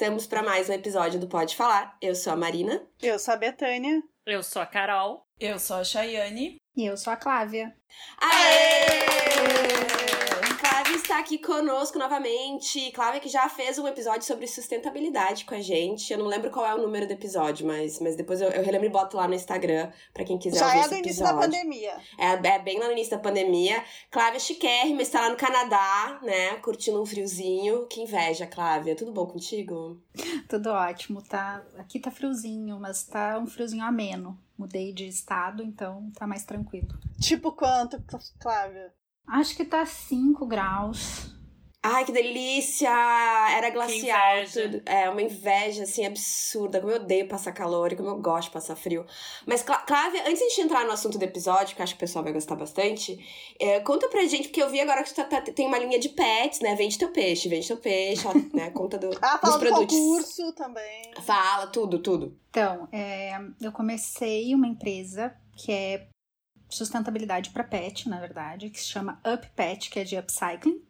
estamos para mais um episódio do Pode Falar. Eu sou a Marina. Eu sou a Betânia. Eu sou a Carol. Eu sou a Chayane. E eu sou a Clávia. Aê! Clávia está aqui conosco novamente. Clávia que já fez um episódio sobre sustentabilidade com a gente. Eu não lembro qual é o número do episódio, mas, mas depois eu, eu relembro e boto lá no Instagram para quem quiser Já ouvir é esse do início episódio. da pandemia. É, é bem lá no início da pandemia. Clávia chiquérrima, está lá no Canadá, né? Curtindo um friozinho. Que inveja, Clávia. Tudo bom contigo? Tudo ótimo, tá? Aqui tá friozinho, mas tá um friozinho ameno. Mudei de estado, então tá mais tranquilo. Tipo quanto, Clávia? Acho que tá 5 graus. Ai, que delícia! Era glacial. tudo. É, uma inveja, assim, absurda. Como eu odeio passar calor e como eu gosto de passar frio. Mas, Clá- Clávia, antes de a gente entrar no assunto do episódio, que eu acho que o pessoal vai gostar bastante, é, conta pra gente, porque eu vi agora que tu tá- tá- tem uma linha de pets, né? Vende teu peixe, vende teu peixe, ó, né? Conta do, Ah, dos fala do produtos. concurso também. Fala, tudo, tudo. Então, é, eu comecei uma empresa que é sustentabilidade para pet, na verdade, que se chama Up Pet, que é de upcycling.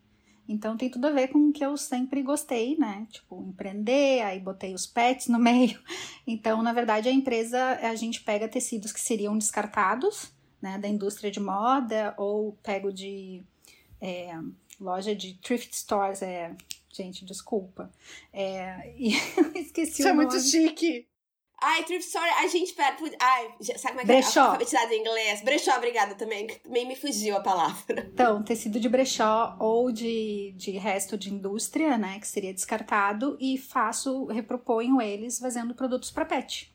Então tem tudo a ver com o que eu sempre gostei, né? Tipo, empreender, aí botei os pets no meio. Então, na verdade, a empresa, a gente pega tecidos que seriam descartados, né, da indústria de moda, ou pego de é, loja de thrift stores, é, gente, desculpa. É, e eu esqueci Isso é muito chique. Ai, thrift store, a gente pera, Ai, sabe como é que Brechó. é? Alfabetizado em inglês. Brechó, obrigada também. que Também me fugiu a palavra. Então, tecido de brechó ou de, de resto de indústria, né, que seria descartado, e faço, reproponho eles fazendo produtos para pet.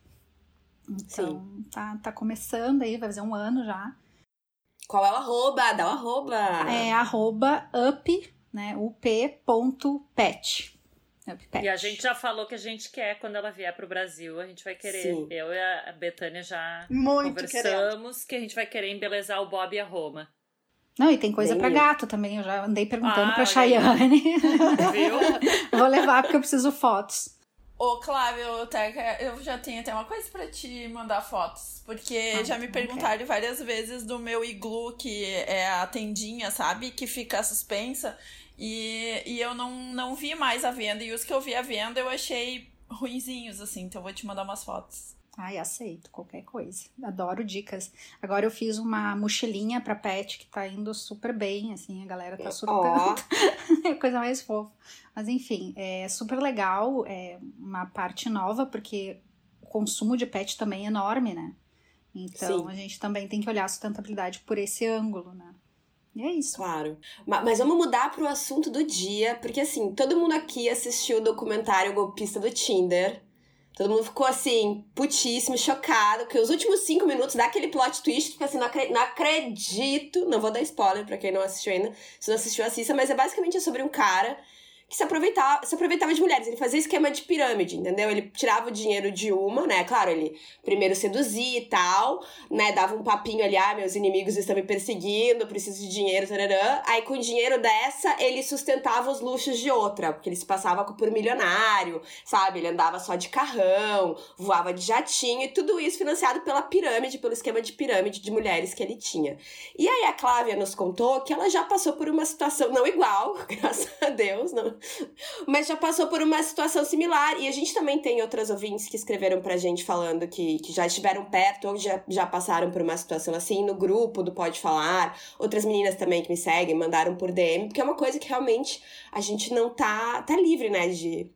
Então, tá, tá começando aí, vai fazer um ano já. Qual é o arroba? Dá o arroba. É arroba up, né, up.pet. Pet. E a gente já falou que a gente quer quando ela vier pro Brasil. A gente vai querer. Sim. Eu e a Betânia já Muito querendo. conversamos que a gente vai querer embelezar o Bob e a Roma. Não, e tem coisa lindo. gato também, eu já andei perguntando Ah, aí. Chayane. Viu? Vou levar porque eu preciso fotos. Ô, Clávia, eu, já tenho até uma coisa pra te mandar fotos. Porque Ah, já me perguntaram várias vezes do meu iglu, que é a tendinha, sabe? Que fica suspensa. E, e eu não, não vi mais a venda. E os que eu vi à venda eu achei ruinzinhos, assim. Então eu vou te mandar umas fotos. Ai, aceito qualquer coisa. Adoro dicas. Agora eu fiz uma mochilinha pra pet que tá indo super bem, assim, a galera tá surtando. Ó, É a coisa mais fofa. Mas enfim, é super legal, é uma parte nova, porque o consumo de pet também é enorme, né? Então Sim. a gente também tem que olhar a sustentabilidade por esse ângulo, né? E é isso. claro. Ma- Mas vamos mudar pro assunto do dia, porque assim, todo mundo aqui assistiu o documentário Golpista do Tinder. Todo mundo ficou assim, putíssimo, chocado, porque os últimos cinco minutos dá aquele plot twist, fica assim, não, acre- não acredito. Não vou dar spoiler pra quem não assistiu ainda. Se não assistiu, assista, mas é basicamente sobre um cara que se aproveitava, se aproveitava de mulheres. Ele fazia esquema de pirâmide, entendeu? Ele tirava o dinheiro de uma, né? Claro, ele primeiro seduzia e tal, né? Dava um papinho ali, ah, meus inimigos estão me perseguindo, preciso de dinheiro, tararã. Aí com o dinheiro dessa, ele sustentava os luxos de outra, porque ele se passava por milionário, sabe? Ele andava só de carrão, voava de jatinho e tudo isso financiado pela pirâmide, pelo esquema de pirâmide de mulheres que ele tinha. E aí a Clávia nos contou que ela já passou por uma situação, não igual, graças a Deus, não, mas já passou por uma situação similar. E a gente também tem outras ouvintes que escreveram pra gente falando que, que já estiveram perto ou já, já passaram por uma situação assim, no grupo do Pode Falar. Outras meninas também que me seguem mandaram por DM, porque é uma coisa que realmente a gente não tá, tá livre, né, de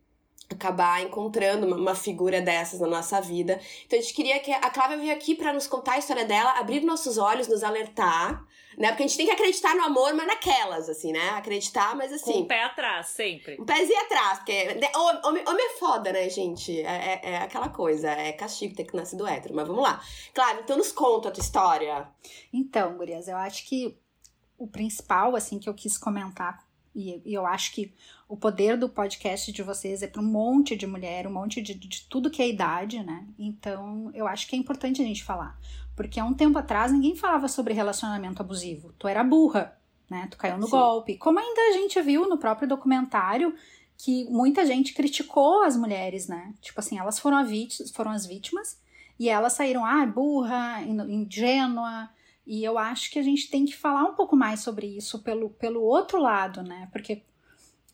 acabar encontrando uma, figura dessas na nossa vida. Então a gente queria que a Clávia veio aqui pra nos contar a história dela, abrir nossos olhos, nos alertar, né? Porque a gente tem que acreditar no amor, mas naquelas, assim, né? Acreditar, mas Com assim. o pé atrás, sempre. Um pezinho atrás, porque né, homem, homem- homem é foda, né, gente? É, é- é aquela coisa, é castigo ter que nascer do hétero, mas vamos lá. Claro, então nos conta a tua história. Então, gurias, eu acho que o principal, assim, que eu quis comentar, e, e eu acho que o poder do podcast de vocês é para um monte de mulher, um monte de, de tudo que é idade, né? Então, eu acho que é importante a gente falar. Porque há um tempo atrás ninguém falava sobre relacionamento abusivo. Tu era burra, né? Tu caiu no Sim. golpe. Como ainda a gente viu no próprio documentário que muita gente criticou as mulheres, né? Tipo assim, elas foram, a vít- foram as vítimas e elas saíram, ah, burra, in- ingênua. E eu acho que a gente tem que falar um pouco mais sobre isso pelo, pelo outro lado, né? Porque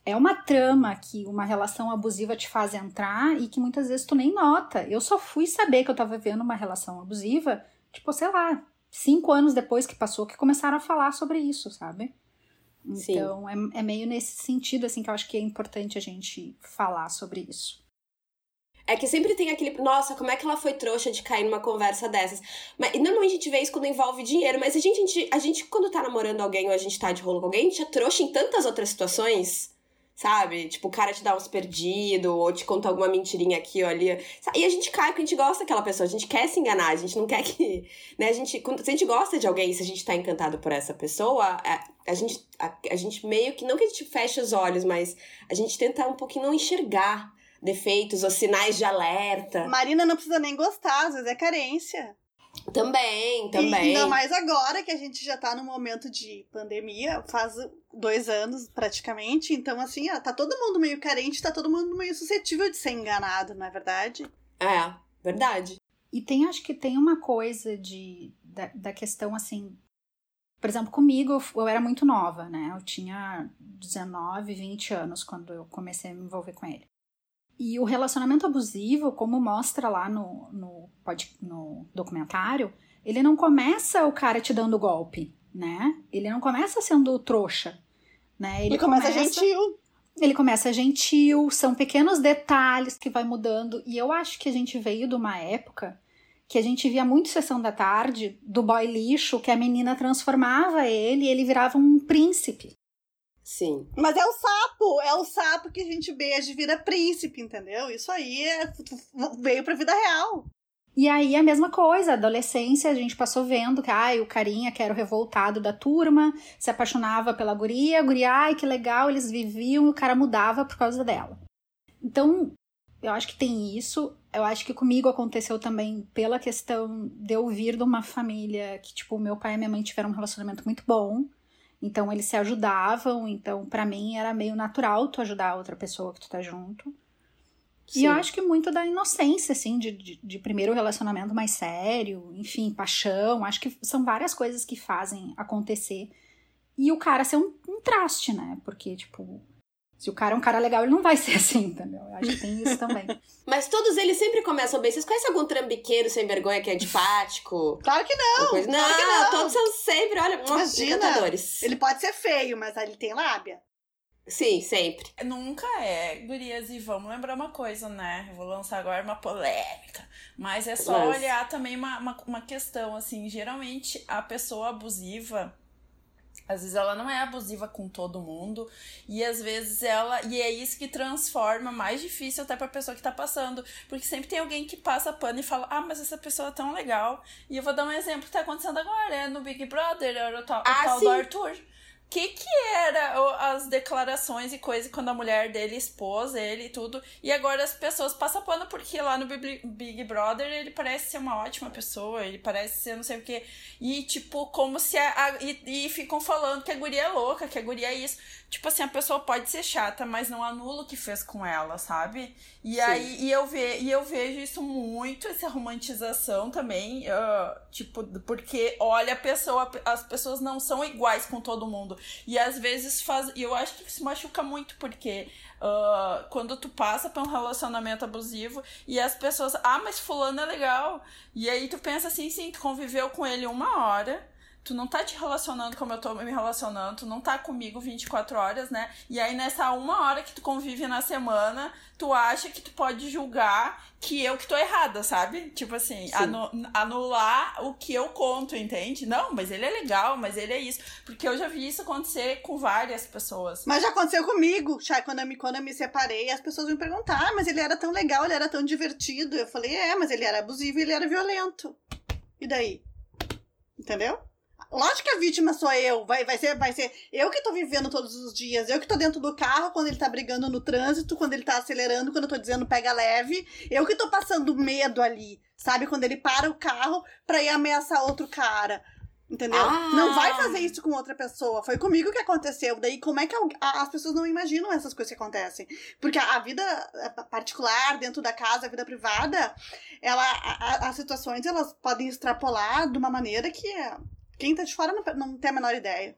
é uma trama que uma relação abusiva te faz entrar e que muitas vezes tu nem nota. Eu só fui saber que eu tava vivendo uma relação abusiva, tipo, sei lá, cinco anos depois que passou, que começaram a falar sobre isso, sabe? Então, é, é meio nesse sentido, assim, que eu acho que é importante a gente falar sobre isso. É que sempre tem aquele, nossa, como é que ela foi trouxa de cair numa conversa dessas? Mas e normalmente a gente vê isso quando envolve dinheiro, mas a gente, a gente, a gente, quando tá namorando alguém ou a gente tá de rolo com alguém, a gente é trouxa em tantas outras situações. Sabe? Tipo, o cara te dá uns perdidos, ou te conta alguma mentirinha aqui ou ali. E a gente cai porque a gente gosta daquela pessoa, a gente quer se enganar, a gente não quer que. Né? A gente, quando, se a gente gosta de alguém, se a gente tá encantado por essa pessoa, a, a gente, a, a gente meio que. Não que a gente feche os olhos, mas a gente tenta um pouquinho não enxergar defeitos ou sinais de alerta. Marina não precisa nem gostar, às vezes é carência. Também, E também. ainda mais agora que a gente já tá no momento de pandemia, faz dois anos praticamente. Então, assim, ó, tá todo mundo meio carente, tá todo mundo meio suscetível de ser enganado, não é verdade? É, verdade. E tem, acho que tem uma coisa de, da, da questão, assim, por exemplo, comigo eu, eu era muito nova, né? Eu tinha 19, 20 anos quando eu comecei a me envolver com ele. E o relacionamento abusivo, como mostra lá no, no, pod- no documentário, ele não começa o cara te dando golpe, né? Ele não começa sendo trouxa, né? Ele, começa, gentil. Ele começa gentil, são pequenos detalhes que vai mudando. E eu acho que a gente veio de uma época que a gente via muito sessão da tarde do boy lixo, que a menina transformava ele e ele virava um príncipe. Sim. Mas é o sapo, é o sapo que a gente beija e vira príncipe, entendeu? Isso aí é, veio pra vida real. E aí a mesma coisa, adolescência, a gente passou vendo que ai, o carinha que era o revoltado da turma, se apaixonava pela guria, a guria, ai, que legal, eles viviam e o cara mudava por causa dela. Então, eu acho que tem isso. Eu acho que comigo aconteceu também pela questão de eu vir de uma família que, tipo, meu pai e minha mãe tiveram um relacionamento muito bom. Então, eles se ajudavam. Então, pra mim, era meio natural tu ajudar a outra pessoa que tu tá junto. E eu Sim. acho que muito da inocência, assim, de, de, de primeiro relacionamento mais sério, enfim, paixão. Acho que são várias coisas que fazem acontecer. E o cara ser um, um traste, né? Porque, tipo, se o cara é um cara legal, ele não vai ser assim, entendeu? Eu acho que tem isso também. Mas todos eles sempre começam bem. Vocês conhecem algum trambiqueiro sem vergonha que é antipático? Claro que não. Coisa? Não, claro que não. todos são sempre, olha, Imagina. encantadores. Ele pode ser feio, mas ele tem lábia. Sim, sempre. Nunca é, gurias, e vamos lembrar uma coisa, né? Eu vou lançar agora uma polêmica. Mas é só olhar também uma, uma, uma questão, assim, geralmente a pessoa abusiva. Às vezes ela não é abusiva com todo mundo e às vezes ela e é isso que transforma mais difícil até pra pessoa que tá passando, porque sempre tem alguém que passa pano e fala: "Ah, mas essa pessoa é tão legal". E eu vou dar um exemplo que tá acontecendo agora, é no Big Brother, era o tal, o Ah, tal sim. do Arthur. Que que era as declarações e coisa quando a mulher dele expôs ele e tudo, e agora as pessoas passam pano porque lá no Big Big Brother ele parece ser uma ótima pessoa, ele parece ser não sei o que, e tipo, como se a, a- e, e ficam falando que a guria é louca, que a guria é isso. Tipo assim, a pessoa pode ser chata, mas não anula o que fez com ela, sabe? E Sim. aí, e eu, ve, e eu vejo isso muito, essa romantização também, ah, tipo, porque olha a pessoa, as pessoas não são iguais com todo mundo. E às vezes faz. E eu acho que isso machuca muito, porque ah, quando tu passa por um relacionamento abusivo e as pessoas. Ah, mas fulano é legal. E aí tu pensa assim, sim, tu conviveu com ele uma hora. Tu não tá te relacionando como eu tô me relacionando, tu não tá comigo 24 horas, né? E aí nessa uma hora que tu convive na semana, tu acha que tu pode julgar que eu que tô errada, sabe? Tipo assim, Sim. anu- anular o que eu conto, entende? Não, mas ele é legal, mas ele é isso. Porque eu já vi isso acontecer com várias pessoas. Mas já aconteceu comigo, Chay, quando eu me, quando eu me separei, as pessoas me perguntaram, ah, mas ele era tão legal, ele era tão divertido. Eu falei, é, mas ele era abusivo e ele era violento. E daí? Entendeu? Lógico que a vítima sou eu. Vai, vai, ser, vai ser eu que tô vivendo todos os dias. Eu que tô dentro do carro quando ele tá brigando no trânsito, quando ele tá acelerando, quando eu tô dizendo pega leve. Eu que tô passando medo ali. Sabe? Quando ele para o carro pra ir ameaçar outro cara. Entendeu? Ah. Não vai fazer isso com outra pessoa. Foi comigo que aconteceu. Daí, como é que a- as pessoas não imaginam essas coisas que acontecem? Porque a a vida particular, dentro da casa, a vida privada, ela, a- as situações elas podem extrapolar de uma maneira que eh, quem tá de fora não, não tem a menor ideia.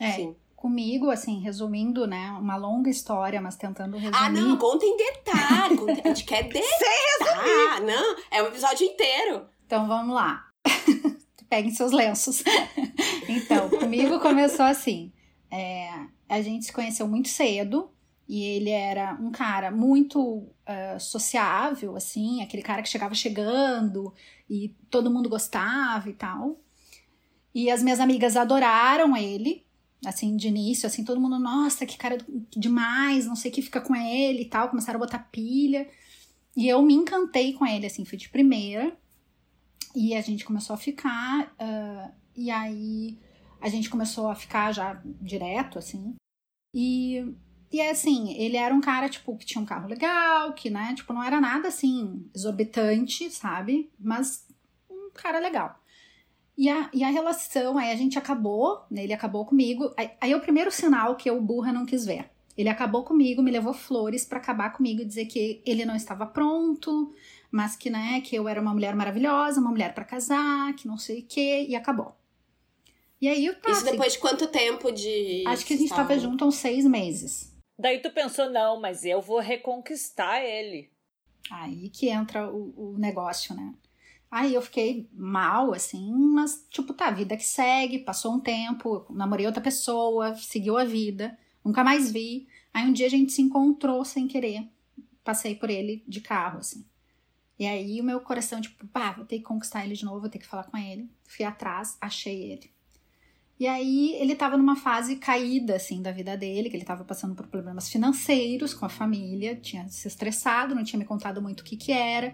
É. Sim. comigo, assim, resumindo, né? Uma longa história, mas tentando resumir. Ah, não, conta em detalhe. conta- A gente quer detalhe. Sem resumir. não, é um episódio inteiro. Então vamos lá. Peguem seus lenços. então, comigo começou assim. é, a gente se conheceu muito cedo e ele era um cara muito ah, sociável, assim, aquele cara que chegava chegando e todo mundo gostava e tal. E as minhas amigas adoraram ele, assim, de início, assim, todo mundo, nossa, que cara demais, não sei o que fica com ele e tal, começaram a botar pilha. E eu me encantei com ele, assim, fui de primeira. E a gente começou a ficar, ah, e aí a gente começou a ficar já direto, assim. E, e é assim, ele era um cara, tipo, que tinha um carro legal, que, né, tipo, não era nada assim, exorbitante, sabe? Mas um cara legal. E a, e a relação, aí a gente acabou, né, ele acabou comigo. Aí, aí é o primeiro sinal que eu, burra, não quis ver. Ele acabou comigo, me levou flores pra acabar comigo e dizer que ele não estava pronto, mas que, né, que eu era uma mulher maravilhosa, uma mulher pra casar, que não sei o quê, e acabou. E aí, tá, Isso assim, depois de quanto tempo de. acho que a gente tava junto há uns seis meses. Daí tu pensou, não, mas eu vou reconquistar ele. Aí que entra o, o negócio, né? Aí eu fiquei mal, assim, mas, tipo, tá, vida que segue, passou um tempo, namorei outra pessoa, seguiu a vida, nunca mais vi. Aí um dia a gente se encontrou sem querer, passei por ele de carro, assim. E aí o meu coração, tipo, pá, vou ter que conquistar ele de novo, vou ter que falar com ele. Fui atrás, achei ele. E aí ele tava numa fase caída, assim, da vida dele, que ele tava passando por problemas financeiros com a família, tinha se estressado, não tinha me contado muito o que que era.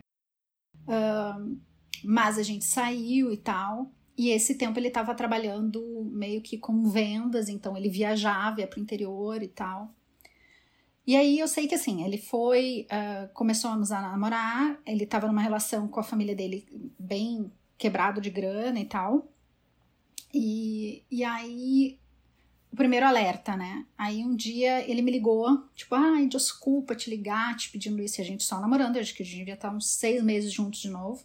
Ahn, mas a gente saiu e tal. E esse tempo ele tava trabalhando meio que com vendas, então ele viajava, ia pro interior e tal. E aí eu sei que assim, ele foi, ah, começamos a namorar, ele tava numa relação com a família dele bem quebrado de grana e tal. E, e aí, o primeiro alerta, né? Aí um dia ele me ligou, tipo, ai, desculpa te ligar, te pedindo isso, e a gente só namorando, acho que a gente devia estar uns seis meses juntos de novo.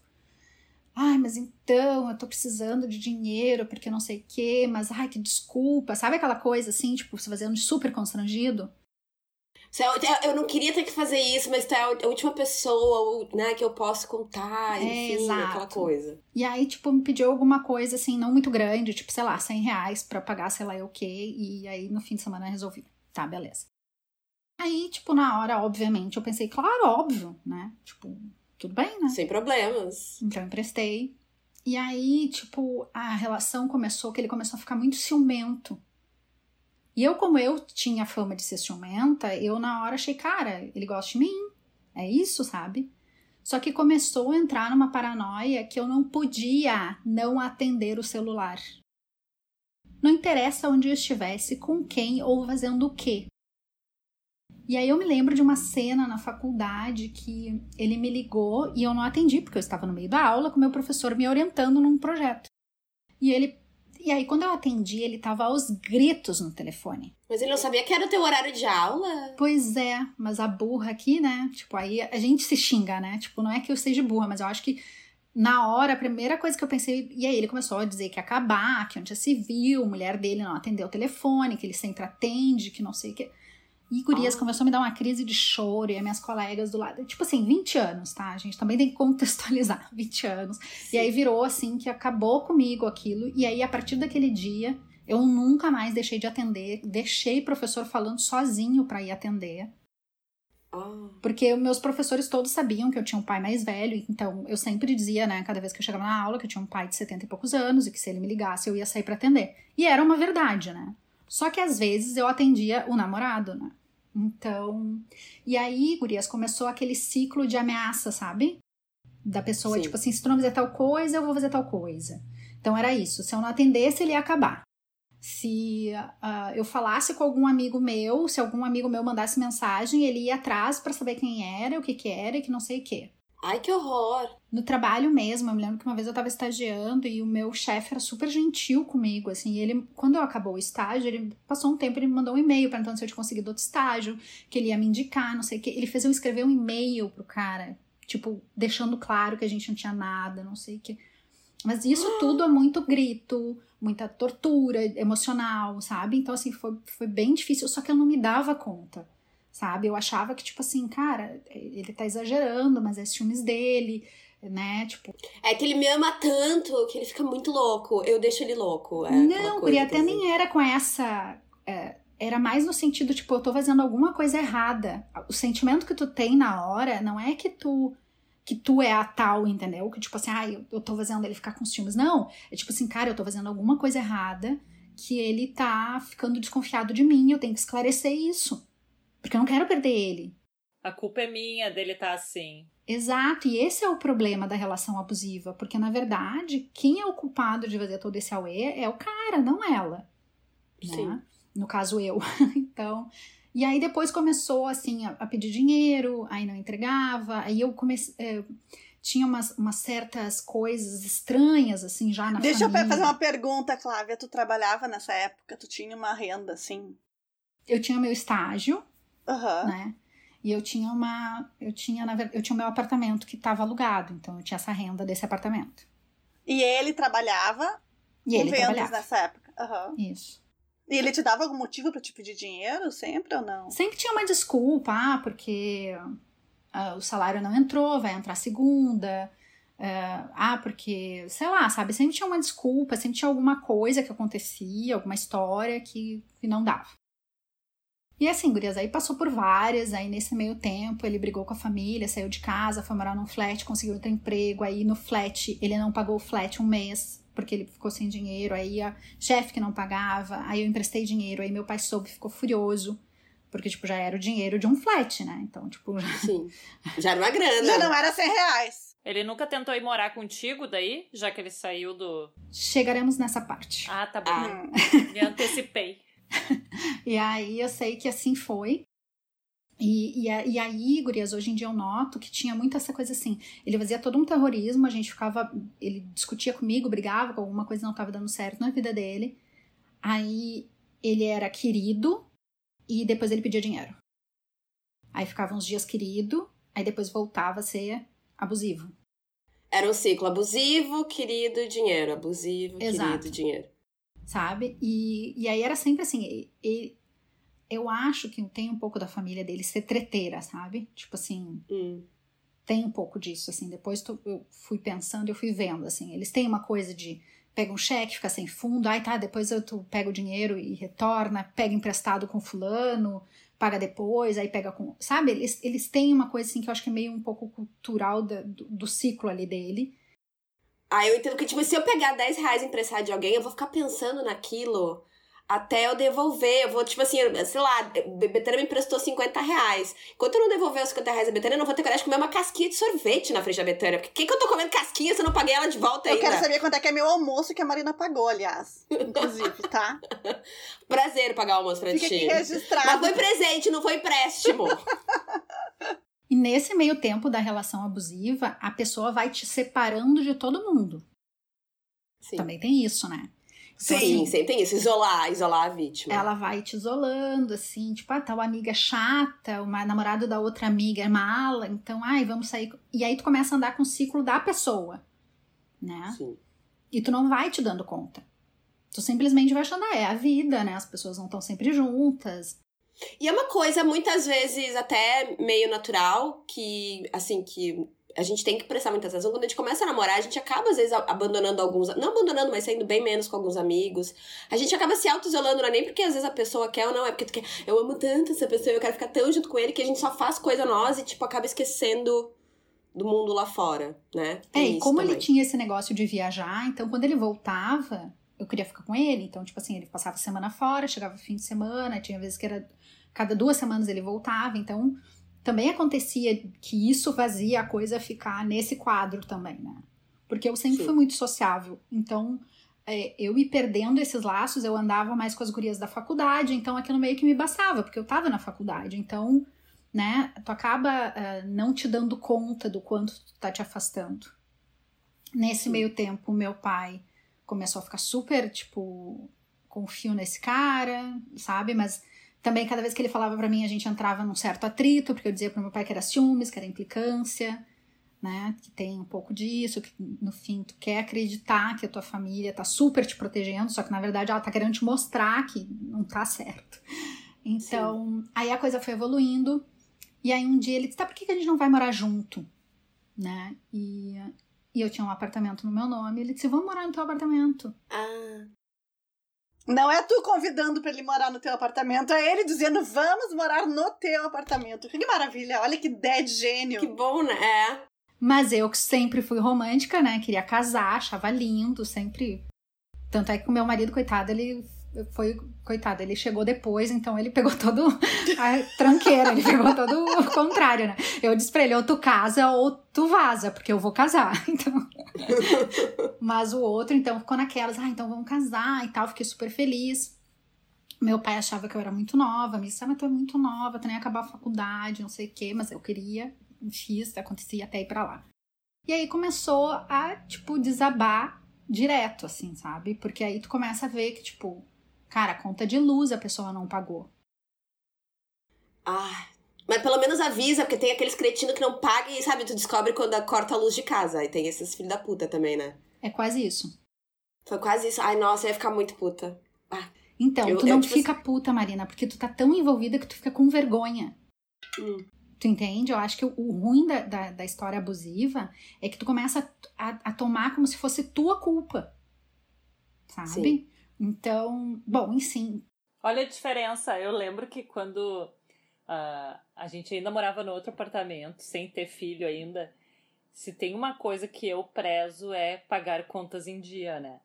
Ai, mas então, eu tô precisando de dinheiro, porque não sei o quê, mas ai, que desculpa. Sabe aquela coisa assim, tipo, você fazendo super constrangido? Você é- Eu não queria ter que fazer isso, mas tu é a última pessoa né, que eu posso contar, É, enfim, exato. aquela coisa. E aí, tipo, me pediu alguma coisa assim, não muito grande, tipo, sei lá, 100 reais pra pagar, sei lá, eu o quê. E aí no fim de semana eu resolvi. Tá, beleza. Aí, tipo, na hora, obviamente, eu pensei, claro, óbvio, né? Tipo, tudo bem, né? Sem problemas. Então emprestei. E aí, tipo, a relação começou, que ele começou a ficar muito ciumento. E eu, como eu tinha fama de ser ciumenta, eu na hora achei, cara, ele gosta de mim. É isso, sabe? Só que começou a entrar numa paranoia que eu não podia não atender o celular. Não interessa onde eu estivesse, com quem ou fazendo o quê. E aí eu me lembro de uma cena na faculdade que ele me ligou e eu não atendi porque eu estava no meio da aula com meu professor me orientando num projeto. E ele e aí quando eu atendi, ele estava aos gritos no telefone. Mas ele não sabia que era o teu horário de aula? Pois é, mas a burra aqui, né? Tipo, aí a gente se xinga, né? Tipo, não é que eu seja burra, mas eu acho que na hora, a primeira coisa que eu pensei, e aí ele começou a dizer que ia acabar, que onde já se viu, a mulher dele não atendeu o telefone, que ele sempre atende, que não sei o que. E Gurias Ah. começou a me dar uma crise de choro, e as minhas colegas do lado. Tipo assim, 20 anos, tá? A gente também tem que contextualizar 20 anos. E aí virou assim que acabou comigo aquilo. E aí, a partir daquele dia, eu nunca mais deixei de atender. Deixei o professor falando sozinho pra ir atender. Porque meus professores todos sabiam que eu tinha um pai mais velho, então eu sempre dizia, né, cada vez que eu chegava na aula, que eu tinha um pai de 70 e poucos anos e que se ele me ligasse eu ia sair pra atender. E era uma verdade, né? Só que às vezes eu atendia o namorado, né? Então. E aí, Gurias, começou aquele ciclo de ameaça, sabe? Da pessoa, Sim. tipo assim, se tu não fizer tal coisa, eu vou fazer tal coisa. Então era isso. Se eu não atendesse, ele ia acabar. Se ah, eu falasse com algum amigo meu, se algum amigo meu mandasse mensagem, ele ia atrás pra saber quem era, o que que era e que não sei o que. Ai, que horror. No trabalho mesmo, eu me lembro que uma vez eu tava estagiando e o meu chefe era super gentil comigo, assim, ele, quando eu acabou o estágio, ele passou um tempo, ele me mandou um e-mail perguntando se eu tinha conseguido outro estágio, que ele ia me indicar, não sei o que. Ele fez eu escrever um e-mail pro cara, tipo, deixando claro que a gente não tinha nada, não sei o que. Mas isso tudo é muito grito, muita tortura emocional, sabe? Então, assim, foi, foi bem difícil, só que eu não me dava conta, sabe? Eu achava que, tipo assim, cara, ele tá exagerando, mas é ciúmes dele, né? Tipo. É que ele me ama tanto que ele fica muito louco. Eu deixo ele louco. É não, e até nem era com essa. É, era mais no sentido, tipo, eu tô fazendo alguma coisa errada. O sentimento que tu tem na hora não é que tu que tu é a tal, entendeu? Que tipo assim, ah, eu, eu tô fazendo ele ficar com ciúmes. Não, é tipo assim, cara, eu tô fazendo alguma coisa errada que ele tá ficando desconfiado de mim, eu tenho que esclarecer isso. Porque eu não quero perder ele. A culpa é minha dele tá assim. Exato, e esse é o problema da relação abusiva, porque na verdade, quem é o culpado de fazer todo esse auê é o cara, não ela. Sim. Né? No caso, eu. então, e aí depois começou assim a, pedir dinheiro, aí não entregava, aí eu comecei. É, tinha umas, umas certas coisas estranhas, assim, já na Deixa família. eu fazer uma pergunta, Flávia. Tu trabalhava nessa época? Tu tinha uma renda, assim? Eu tinha meu estágio, uhum. né? E eu tinha uma. Eu tinha, na verdade, eu tinha o meu apartamento que estava alugado, então eu tinha essa renda desse apartamento. E ele trabalhava e ele vendas trabalhava. nessa época. Uhum. Isso. E ele te dava algum motivo para te pedir dinheiro sempre ou não? Sempre tinha uma desculpa, ah, porque uh, o salário não entrou, vai entrar segunda. Uh, ah, porque, sei lá, sabe? Sempre tinha uma desculpa, sempre tinha alguma coisa que acontecia, alguma história que, que não dava. E assim, gurias, aí passou por várias, aí nesse meio tempo ele brigou com a família, saiu de casa, foi morar num flat, conseguiu outro emprego, aí no flat ele não pagou o flat um mês, porque ele ficou sem dinheiro, aí a chefe que não pagava, aí eu emprestei dinheiro, aí meu pai soube, ficou furioso, porque, tipo, já era o dinheiro de um flat, né? Então, tipo... Sim, já era uma grana. Já não era 100 reais. Ele nunca tentou ir morar contigo daí, já que ele saiu do... Chegaremos nessa parte. Ah, tá bom. Ah. Me antecipei. e aí eu sei que assim foi. E, e, e aí, gurias, hoje em dia eu noto que tinha muito essa coisa assim. Ele fazia todo um terrorismo, a gente ficava. Ele discutia comigo, brigava com alguma coisa não estava dando certo na vida dele. Aí ele era querido e depois ele pedia dinheiro. Aí ficava uns dias querido, aí depois voltava a ser abusivo. Era um ciclo abusivo, querido, dinheiro. Abusivo, Exato. querido, dinheiro sabe? E, e aí era sempre assim, e, e, eu acho que tem um pouco da família dele ser treteira, sabe? Tipo assim, hum. tem um pouco disso, assim. Depois tu, eu fui pensando, eu fui vendo, assim. Eles têm uma coisa de pega um cheque, fica sem fundo, aí tá, depois eu, tu pega o dinheiro e retorna, pega emprestado com fulano, paga depois, aí pega com. Sabe? Eles, eles têm uma coisa assim que eu acho que é meio um pouco cultural do, do ciclo ali dele. Ah, eu entendo que, tipo, se eu pegar 10 reais emprestado de alguém, eu vou ficar pensando naquilo até eu devolver. Eu vou, tipo assim, sei lá, Betânia me emprestou 50 reais. Enquanto eu não devolver os 50 reais da Betânia, eu não vou ter coragem de comer uma casquinha de sorvete na frente da Betânia. Porque que, que eu tô comendo casquinha se eu não paguei ela de volta eu ainda? Eu quero saber quanto é que é meu almoço que a Marina pagou, aliás. Inclusive, tá? Prazer pagar o almoço pra Fica ti. Aqui registrado. Mas foi presente, não foi empréstimo. E nesse meio tempo da relação abusiva, a pessoa vai te separando de todo mundo. Sim. Também tem isso, né? Então, Sim, assim, sempre tem isso. Isolar, isolar a vítima. Ela vai te isolando, assim, tipo, ah, tal amiga é chata, uma namorada da outra amiga é mala, então, ai, vamos sair. E aí tu começa a andar com o ciclo da pessoa, né? Sim. E tu não vai te dando conta. Tu simplesmente vai achando, ah, é a vida, né? As pessoas não estão sempre juntas. E é uma coisa, muitas vezes, até meio natural, que, assim, que a gente tem que prestar muita atenção. Quando a gente começa a namorar, a gente acaba, às vezes, abandonando alguns. Não abandonando, mas saindo bem menos com alguns amigos. A gente acaba se auto-isolando, não é nem porque às vezes a pessoa quer ou não, é porque tu quer. Eu amo tanto essa pessoa, eu quero ficar tão junto com ele que a gente só faz coisa nós e, tipo, acaba esquecendo do mundo lá fora, né? Tem é, e como também. ele tinha esse negócio de viajar, então quando ele voltava, eu queria ficar com ele. Então, tipo assim, ele passava semana fora, chegava fim de semana, tinha vezes que era cada duas semanas ele voltava, então também acontecia que isso fazia a coisa ficar nesse quadro também, né? Porque eu sempre Sim. fui muito sociável, então é, eu ir perdendo esses laços, eu andava mais com as gurias da faculdade, então aquilo meio que me bastava, porque eu tava na faculdade, então, né, tu acaba uh, não te dando conta do quanto tu tá te afastando. Nesse Sim. meio tempo, meu pai começou a ficar super, tipo, confio nesse cara, sabe? Mas também, cada vez que ele falava para mim, a gente entrava num certo atrito, porque eu dizia pro meu pai que era ciúmes, que era implicância. né? Que tem um pouco disso, que no fim tu quer acreditar que a tua família tá super te protegendo, só que na verdade ela tá querendo te mostrar que não tá certo. Então, Sim. aí a coisa foi evoluindo. E aí um dia ele disse: tá, por que a gente não vai morar junto? Né? E, e eu tinha um apartamento no meu nome. Ele disse: vamos morar no teu apartamento. Ah. Não é tu convidando para ele morar no teu apartamento, é ele dizendo: vamos morar no teu apartamento. Que maravilha, olha que ideia de gênio. Que bom, né? É. Mas eu que sempre fui romântica, né? Queria casar, achava lindo, sempre. Tanto é que o meu marido, coitado, ele foi, coitado, ele chegou depois, então ele pegou todo a tranqueira, ele pegou todo o contrário, né? Eu disse pra ele, ou tu casa ou tu vaza, porque eu vou casar, então... Mas o outro, então, ficou naquelas, ah, então vamos casar e tal, fiquei super feliz. Meu pai achava que eu era muito nova, me disse, ah, mas tu é muito nova, tu nem acabar a faculdade, não sei o quê, mas eu queria, fiz, acontecia até ir pra lá. E aí começou a, tipo, desabar direto, assim, sabe? Porque aí tu começa a ver que, tipo, Cara, conta de luz a pessoa não pagou. Ah, mas pelo menos avisa, porque tem aqueles cretinos que não pagam e, sabe, tu descobre quando corta a luz de casa. E tem esses filhos da puta também, né? É quase isso. Foi quase isso. Ai, nossa, eu ia ficar muito puta. Ah, então, eu, tu não eu, tipo... fica puta, Marina, porque tu tá tão envolvida que tu fica com vergonha. Hum. Tu entende? Eu acho que o, o ruim da, da, da, história abusiva é que tu começa a, a, a tomar como se fosse tua culpa. Sabe? Sim. Então, bom, enfim. Olha a diferença. Eu lembro que quando uh, a gente ainda morava no outro apartamento, sem ter filho ainda, se tem uma coisa que eu prezo é pagar contas em dia, né?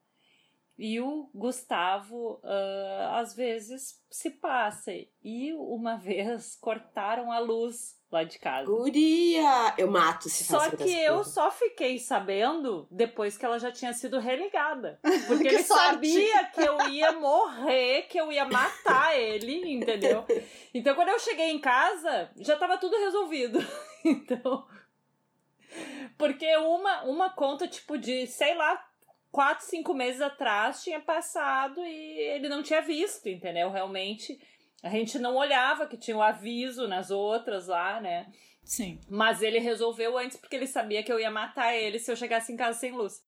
E o Gustavo, uh, às vezes, se passa. E uma vez cortaram a luz lá de casa. Guria! Eu mato se Só que eu só fiquei sabendo depois que ela já tinha sido religada. Porque ele sorte. sabia que eu ia morrer, que eu ia matar ele, entendeu? Então quando eu cheguei em casa, já tava tudo resolvido. Então. Porque uma, uma conta, tipo, de, sei lá, quatro, cinco meses atrás tinha passado e ele não tinha visto, entendeu? Realmente a gente não olhava que tinha o um aviso nas outras lá, né? Sim. Mas ele resolveu antes porque ele sabia que eu ia matar ele se eu chegasse em casa sem luz.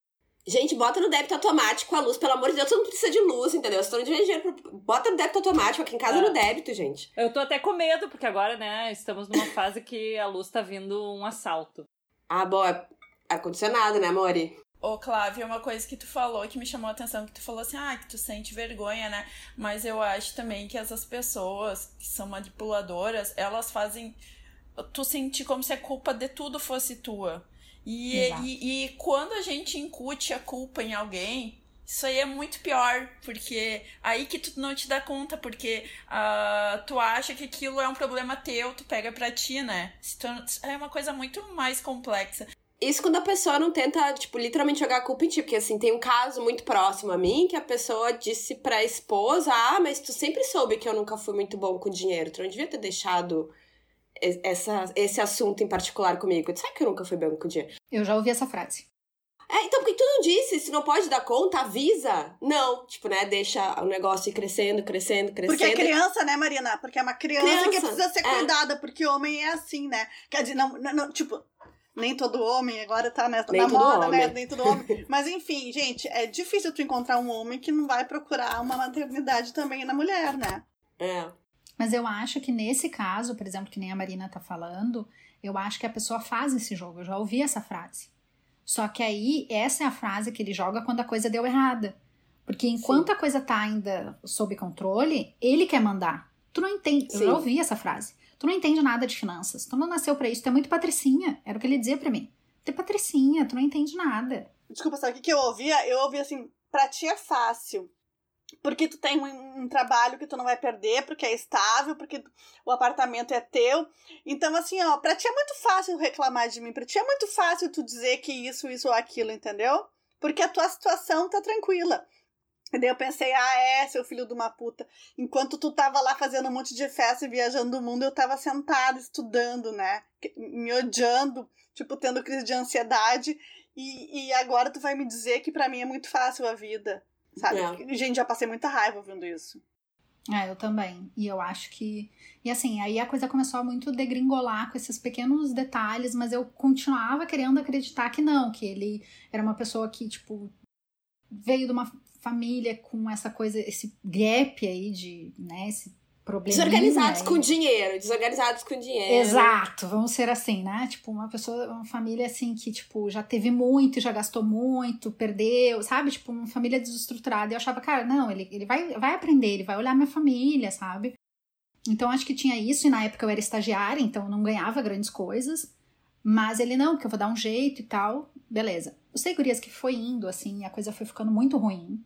Gente, bota no débito automático a luz, pelo amor de Deus, todo mundo precisa de luz, entendeu? Se tu não tiver dinheiro, bota no débito automático, aqui em casa é. no débito, gente. Eu tô até com medo, porque agora, né, estamos numa fase que a luz tá vindo um assalto. Ah, bom, é ar-condicionado, né, Mori? Ô, Clávia, uma coisa que tu falou que me chamou a atenção, que tu falou assim, ah, que tu sente vergonha, né? Mas eu acho também que essas pessoas que são manipuladoras, elas fazem tu sentir como se a culpa de tudo fosse tua. E, e, e, quando a gente incute a culpa em alguém, isso aí é muito pior, porque aí que tu não te dá conta, porque uh, tu acha que aquilo é um problema teu, tu pega pra ti, né? É uma coisa muito mais complexa. Isso quando a pessoa não tenta, tipo, literalmente jogar a culpa em ti. Porque, assim, tem um caso muito próximo a mim que a pessoa disse pra esposa: Ah, mas tu sempre soube que eu nunca fui muito bom com dinheiro. Tu não devia ter deixado essa, esse assunto em particular comigo. Tu sabe que eu nunca fui bom com dinheiro. Eu já ouvi essa frase. É, então, por que tu não disse? Se não pode dar conta, avisa. Não, tipo, né? Deixa o negócio ir crescendo, crescendo, crescendo. Porque é criança, né, Marina? Porque é uma criança, criança que precisa ser é. cuidada, porque homem é assim, né? Quer dizer, não, não, tipo, nem todo homem agora tá nessa, na moda, né? homem. né? Nem todo homem. Mas enfim, gente, é difícil tu encontrar um homem que não vai procurar uma maternidade também na mulher, né? É. Mas eu acho que nesse caso, por exemplo, que nem a Marina tá falando, eu acho que a pessoa faz esse jogo. Eu já ouvi essa frase. Só que aí, essa é a frase que ele joga quando a coisa deu errada. Porque enquanto Sim. a coisa tá ainda sob controle, ele quer mandar. Tu não entende. Sim. Eu já ouvi essa frase. Tu não entende nada de finanças. Tu não nasceu para isso. Tu é muito patricinha. Era o que ele dizia para mim. Tu é patricinha, tu não entende nada. Desculpa, sabe o que, que eu ouvia? Eu ouvia assim, pra ti é fácil. Porque tu tem um, um, trabalho que tu não vai perder, porque é estável, porque o apartamento é teu. Então, assim, ó, pra ti é muito fácil reclamar de mim. Pra ti é muito fácil tu dizer que isso, isso ou aquilo, entendeu? Porque a tua situação tá tranquila. E daí eu pensei, ah, é, seu filho de uma puta. Enquanto tu tava lá fazendo um monte de festa e viajando o mundo, eu tava sentada estudando, né? Me odiando, tipo, tendo crise de ansiedade. E, e agora tu vai me dizer que para mim é muito fácil a vida, sabe? É. Gente, já passei muita raiva ouvindo isso. É, eu também. E eu acho que. E assim, aí a coisa começou a muito degringolar com esses pequenos detalhes, mas eu continuava querendo acreditar que não, que ele era uma pessoa que, tipo, veio de uma família com essa coisa, esse gap aí de, né, esse problema. Desorganizados com dinheiro, desorganizados com dinheiro. Exato, vamos ser assim, né? Tipo, uma pessoa, uma família assim que, tipo, já teve muito, já gastou muito, perdeu, sabe? Tipo, uma família desestruturada. E eu achava, cara, não, ele, ele vai, vai aprender, ele vai olhar minha família, sabe? Então acho que tinha isso, e na época eu era estagiária, então eu não ganhava grandes coisas. Mas ele, não, que eu vou dar um jeito e tal. Beleza. Eu sei, gurias, que foi indo, assim, a coisa foi ficando muito ruim.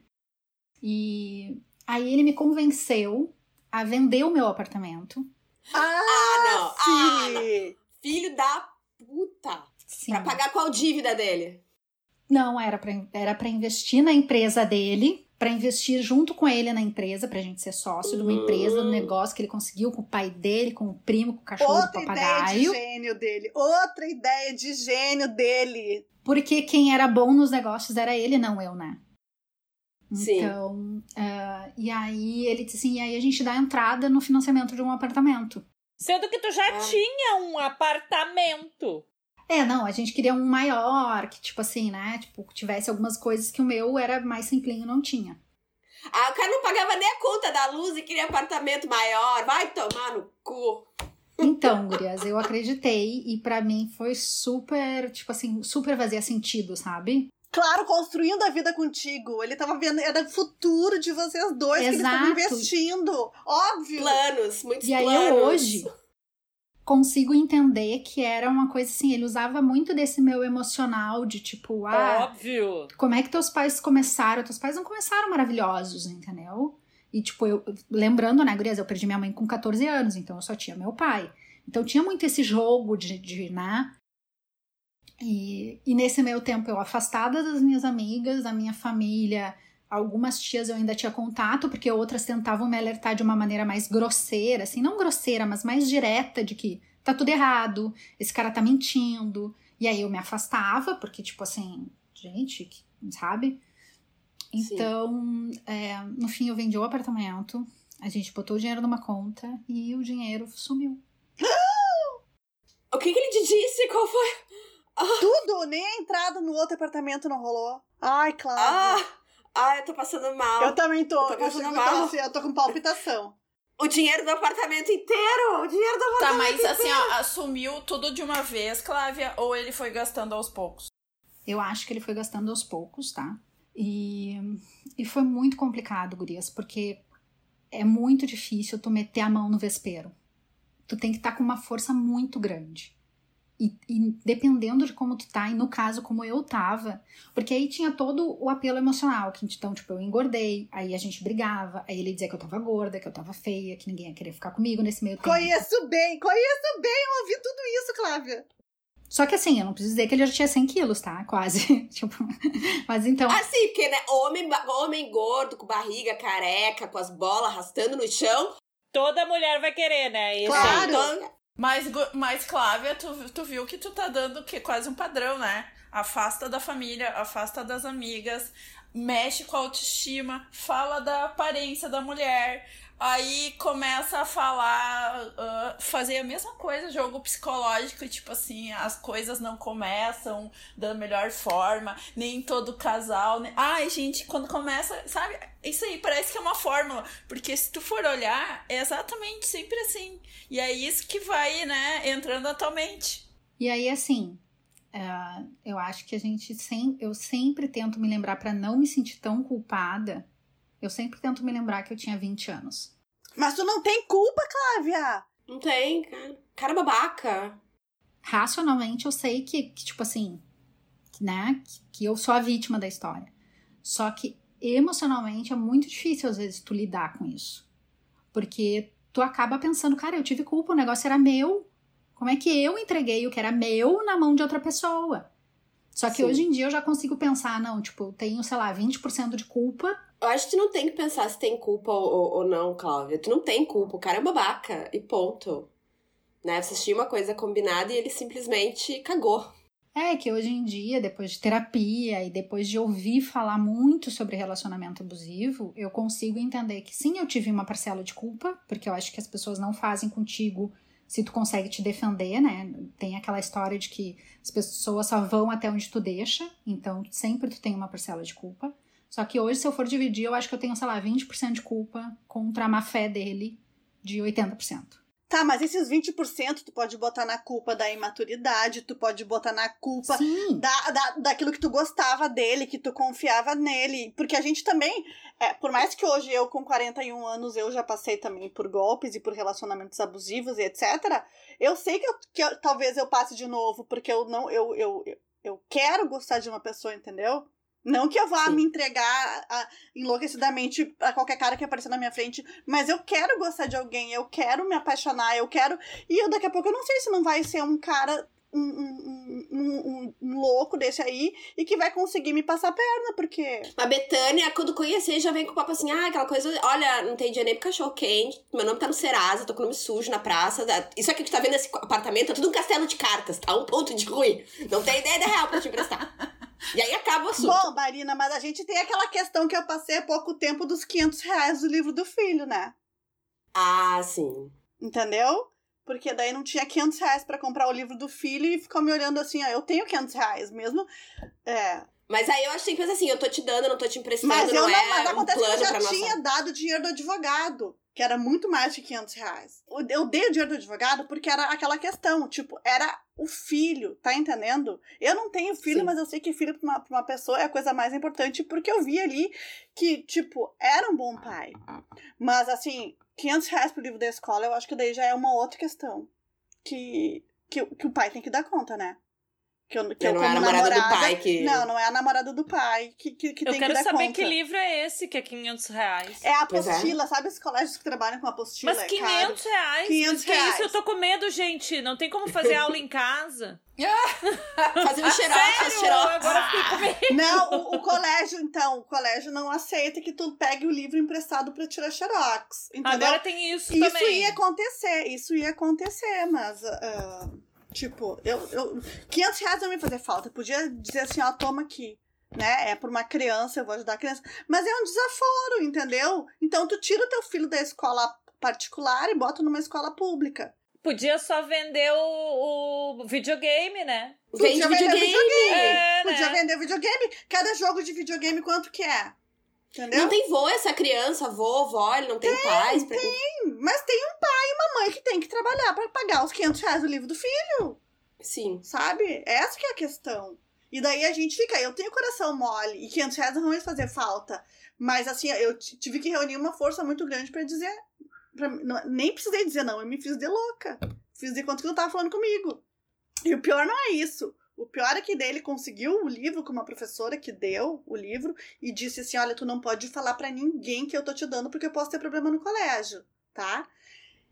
E aí ele me convenceu a vender o meu apartamento. Ah, Ah, não. Ah, sim. não. Filho da puta. Sim. Pra pagar qual dívida dele? Não, era pra, era pra investir na empresa dele, pra investir junto com ele na empresa, pra gente ser sócio de uma empresa, um negócio que ele conseguiu com o pai dele, com o primo, com o cachorro do Outra ideia de papagaio. gênio dele. Outra ideia de gênio dele. Porque quem era bom nos negócios era ele, não eu, né? Sim. Então, ah, e aí ele disse assim, e aí a gente dá entrada no financiamento de um apartamento. Sendo que tu já Ah. tinha um apartamento. É, não, a gente queria um maior, que tipo assim, né? Tipo, tivesse algumas coisas que o meu era mais simplinho, não tinha. Ah, o cara não pagava nem a conta da luz e queria apartamento maior. Vai tomar no cu. Então, gurias, eu acreditei e pra mim foi super, tipo assim, super fazia sentido, sabe? Claro, construindo a vida contigo. Ele tava vendo, era o futuro de vocês dois que eles estavam Exato. investindo. Óbvio. Planos, muitos E aí planos. eu hoje consigo entender que era uma coisa assim, ele usava muito desse meu emocional de tipo, ah, Óbvio. como é que teus pais começaram? Teus pais não começaram maravilhosos, entendeu? E, tipo, eu, lembrando, né, gurias, eu perdi minha mãe com 14 anos, então eu só tinha meu pai. Então tinha muito esse jogo de, de né? E, e nesse meio tempo eu afastada das minhas amigas, da minha família, algumas tias eu ainda tinha contato, porque outras tentavam me alertar de uma maneira mais grosseira, assim, não grosseira, mas mais direta, de que tá tudo errado, esse cara tá mentindo. E aí eu me afastava, porque, tipo assim, gente, sabe? Então, é, no fim, eu vendi o apartamento, a gente botou o dinheiro numa conta e o dinheiro sumiu. O que, que ele te disse? Qual foi? Tudo, nem a entrada no outro apartamento não rolou. Ai, claro. Ah, ah, eu tô passando mal. eu também tô. eu tô passando eu, mal. tô, assim, eu tô com palpitação. O dinheiro do apartamento inteiro! O dinheiro do Tá, apartamento mas assim, ó, assumiu tudo de uma vez, Clávia, ou ele foi gastando aos poucos? Eu acho que ele foi gastando aos poucos, tá? E, e foi muito complicado, gurias, porque é muito difícil tu meter a mão no vespeiro. Tu tem que estar com uma força muito grande. E, e dependendo de como tu tá, e no caso como eu tava, porque aí tinha todo o apelo emocional, que então, tipo, eu engordei, aí a gente brigava, aí ele dizia que eu tava gorda, que eu tava feia, que ninguém ia querer ficar comigo nesse meio tempo. Conheço bem, conheço bem, eu ouvi tudo isso, Clávia. Só que assim, eu não preciso dizer que ele já tinha 100 quilos, tá? Quase. tipo, mas então. Ah, sim, porque, né, homem, homem gordo, com barriga careca, com as bolas arrastando no chão. Toda mulher vai querer, né? Isso Claro. aí. Então, Mas, mas Clávia, tu, tu viu que tu tá dando que quase um padrão, né? Afasta da família, afasta das amigas, mexe com a autoestima, fala da aparência da mulher. Aí começa a falar, ah, fazer a mesma coisa, jogo psicológico, tipo assim, as coisas não começam da melhor forma, nem todo casal. Né? Ai, gente, quando começa, sabe? Isso aí parece que é uma fórmula, porque se tu for olhar, é exatamente sempre assim. E é isso que vai, né, entrando atualmente. E aí, assim, é, eu acho que a gente eu sempre tento me lembrar pra não me sentir tão culpada. Eu sempre tento me lembrar que eu tinha 20 anos. Mas tu não tem culpa, Clávia. não tem, cara. Cara babaca. Racionalmente, eu sei que, que tipo assim, né, que, que eu sou a vítima da história. Só que emocionalmente é muito difícil às vezes tu lidar com isso. Porque tu acaba pensando, cara, eu tive culpa, o negócio era meu. Como é que eu entreguei o que era meu na mão de outra pessoa? Só que Sim. hoje em dia eu já consigo pensar, não, tipo, eu tenho, sei lá, 20% de culpa. Eu acho que tu não tem que pensar se tem culpa ou, ou- não, Cláudia. Tu não tem culpa. O cara é babaca. E ponto. Né? Vocês tinham uma coisa combinada e ele simplesmente cagou. É que hoje em dia, depois de terapia e depois de ouvir falar muito sobre relacionamento abusivo, eu consigo entender que sim, eu tive uma parcela de culpa, porque eu acho que as pessoas não fazem contigo se tu consegue te defender, né? Tem aquela história de que as pessoas só vão até onde tu deixa, então sempre tu tem uma parcela de culpa. Só que hoje, se eu for dividir, eu acho que eu tenho, sei lá, 20% de culpa contra a má fé dele de 80%. Tá, mas esses 20% tu pode botar na culpa da imaturidade, tu pode botar na culpa da, da, daquilo que tu gostava dele, que tu confiava nele. Porque a gente também, é, por mais que hoje eu, com 41 anos, eu já passei também por golpes e por relacionamentos abusivos e etc., eu sei que, eu, que eu, talvez eu passe de novo, porque eu não, eu, eu, eu quero gostar de uma pessoa, entendeu? Não que eu vá Sim. me entregar a, enlouquecidamente a qualquer cara que aparecer na minha frente, mas eu quero gostar de alguém, eu quero me apaixonar, eu quero. E eu daqui a pouco eu não sei se não vai ser um cara. Um, um, um, um louco desse aí e que vai conseguir me passar a perna, porque. A Betânia, quando conhecer, já vem com o papo assim: ah, aquela coisa, olha, não tem dinheiro nem pro cachorro quente, meu nome tá no Serasa, tô com o nome sujo na praça. Isso aqui que tu tá vendo esse apartamento é tudo um castelo de cartas, tá? Um ponto de ruim. Não tem ideia da real pra te emprestar. E aí acaba o assunto. Bom, Marina, mas a gente tem aquela questão que eu passei há pouco tempo dos 500 reais do livro do filho, né? Ah, sim. Entendeu? Porque daí não tinha 500 reais pra comprar o livro do filho e ficou me olhando assim, ó, eu tenho 500 reais mesmo. É. Mas aí eu achei que assim, eu tô te dando, eu não tô te emprestando, mas eu não, é mas acontece um plano que eu já tinha nossa... dado dinheiro do advogado, que era muito mais de 500 reais. Eu dei o dinheiro do advogado porque era aquela questão, tipo, era o filho, tá entendendo? Eu não tenho filho, Sim. mas eu sei que filho pra uma, pra uma pessoa é a coisa mais importante, porque eu vi ali que, tipo, era um bom pai. Mas, assim, 500 reais pro livro da escola, eu acho que daí já é uma outra questão. Que, que, que o pai tem que dar conta, né? Que eu, que eu não é a namorada, namorada, do pai que. Não, não é a namorada do pai que, que, que eu tem que dar Eu quero saber conta. que livro é esse que é 500 reais. É a apostila, é. sabe os colégios que trabalham com apostila? Mas 500 é reais? 500 que reais. é isso? Eu tô com medo, gente. Não tem como fazer aula em casa. Fazendo xerox, xerox. Agora fiquei com medo. Não, o, o, colégio, então, o colégio não aceita que tu pegue o livro emprestado pra tirar xerox. Entendeu? Agora tem isso, isso também. Isso ia acontecer, isso ia acontecer, mas. Uh, Tipo, eu, eu. 500 reais não me fazer falta. Eu podia dizer assim, ó, toma aqui. Né? É por uma criança, eu vou ajudar a criança. Mas é um desaforo, entendeu? Então tu tira o teu filho da escola particular e bota numa escola pública. Podia só vender o, o videogame, né? Podia Vende vender videogame. videogame. É, Podia né? vender videogame. Cada jogo de videogame, quanto que é? Entendeu? Não tem vô essa criança, vô, vó, ele não tem, tem pais. Pra... Tem, mas tem um pai e uma mãe que tem que trabalhar para pagar os 500 reais do livro do filho. Sim. Sabe? Essa que é a questão. E daí a gente fica, eu tenho coração mole e 500 reais não vai fazer falta. Mas assim, eu tive que reunir uma força muito grande para dizer. Pra, não, nem precisei dizer não, eu me fiz de louca. Fiz de conta que não tava falando comigo. E o pior não é isso. O pior é que daí ele conseguiu o livro com uma professora que deu o livro e disse assim: Olha, tu não pode falar para ninguém que eu tô te dando porque eu posso ter problema no colégio, tá?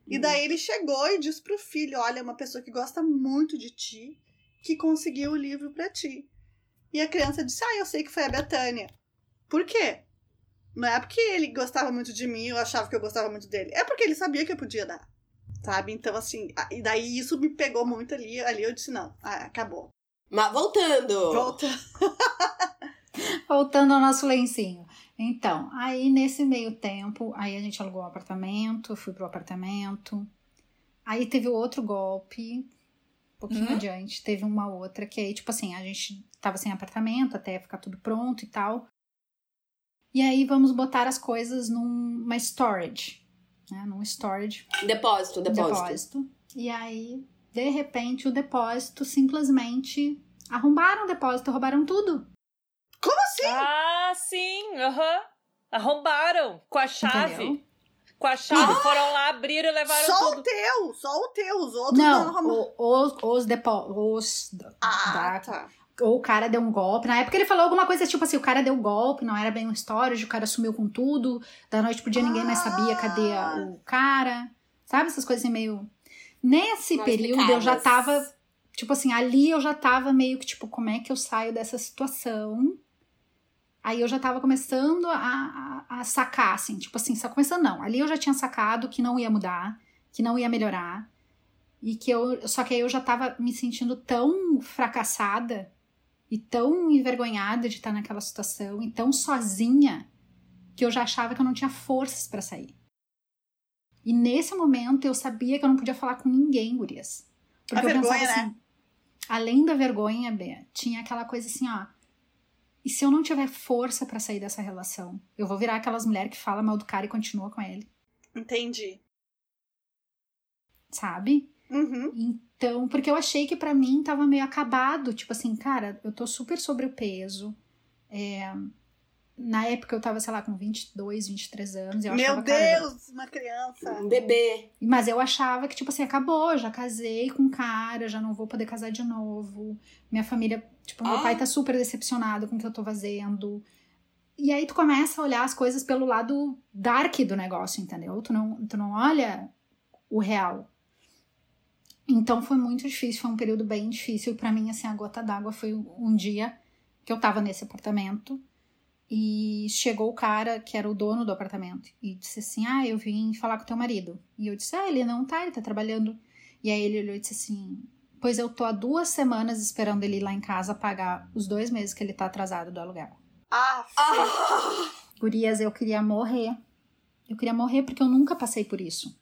E Uhum. daí ele chegou e disse pro filho: Olha, uma pessoa que gosta muito de ti que conseguiu o livro para ti. E a criança disse: Ah, eu sei que foi a Betânia. Por quê? Não é porque ele gostava muito de mim, eu achava que eu gostava muito dele. É porque ele sabia que eu podia dar. Sabe? Então, assim, e daí isso me pegou muito ali. Ali eu disse: Não, ah, acabou. Mas voltando. Volta. Voltando ao nosso lencinho. Então, aí nesse meio tempo, aí a gente alugou um apartamento, fui pro apartamento. Aí teve outro golpe, um pouquinho Hum? adiante, teve uma outra que aí, tipo assim, a gente tava sem apartamento até ficar tudo pronto e tal. E aí vamos botar as coisas numa storage, né? Num storage Depósito, depósito. depósito. E aí, de repente, o depósito simplesmente arrombaram o depósito, roubaram tudo. Como assim? Ah, sim, aham. Arrombaram com a chave. Entendeu? Com a chave. Foram lá, abriram e levaram Só o tudo. teu, só o teu. Os outros não, Não, arrumaram. o- os, os depósitos. Ah, tá. Ou o cara deu um golpe. Na época ele falou alguma coisa tipo assim: o cara deu golpe, não era bem um storage, o cara sumiu com tudo. Da noite pro dia ninguém mais sabia cadê a- Ah. o cara. Sabe essas coisas assim meio. Nesse Mal período eu já tava. Tipo assim, ali eu já tava meio que tipo, como é que eu saio dessa situação? Aí eu já tava começando a, a, a sacar, assim, tipo assim, só começando não. Ali eu já tinha sacado que não ia mudar, que não ia melhorar. E que eu. Só que aí eu já tava me sentindo tão fracassada e tão envergonhada de estar naquela situação e tão sozinha que eu já achava que eu não tinha forças para sair. E nesse momento eu sabia que eu não podia falar com ninguém, Gurias. Porque A eu vergonha, pensava assim, né? além da vergonha, Bê, tinha aquela coisa assim, ó. E se eu não tiver força para sair dessa relação? Eu vou virar aquelas mulheres que falam mal do cara e continua com ele, Entendi. sabe? Uhum. Então, porque eu achei que pra mim tava meio acabado. Tipo assim, cara, eu tô super sobre o peso. É, na época eu tava, sei lá, com 22, 23 anos. Eu Meu achava, cara, Deus, uma criança. Um bebê. Mas eu achava que, tipo assim, acabou, já casei com um cara, já não vou poder casar de novo. Minha família, tipo, meu Ah. pai tá super decepcionado com o que eu tô fazendo. E aí tu começa a olhar as coisas pelo lado dark do negócio, entendeu? Tu não, tu não olha o real. Então foi muito difícil, foi um período bem difícil. Pra mim, assim, a gota d'água foi um dia que eu tava nesse apartamento e chegou o cara que era o dono do apartamento e disse assim: Ah, eu vim falar com teu marido. E eu disse: Ah, ele não tá, ele tá trabalhando. E aí ele olhou e disse assim: Pois eu tô há duas semanas esperando ele ir lá em casa pagar os dois meses que ele tá atrasado do aluguel. Ah, Ah! Gurias, eu queria morrer. Eu queria morrer porque eu nunca passei por isso.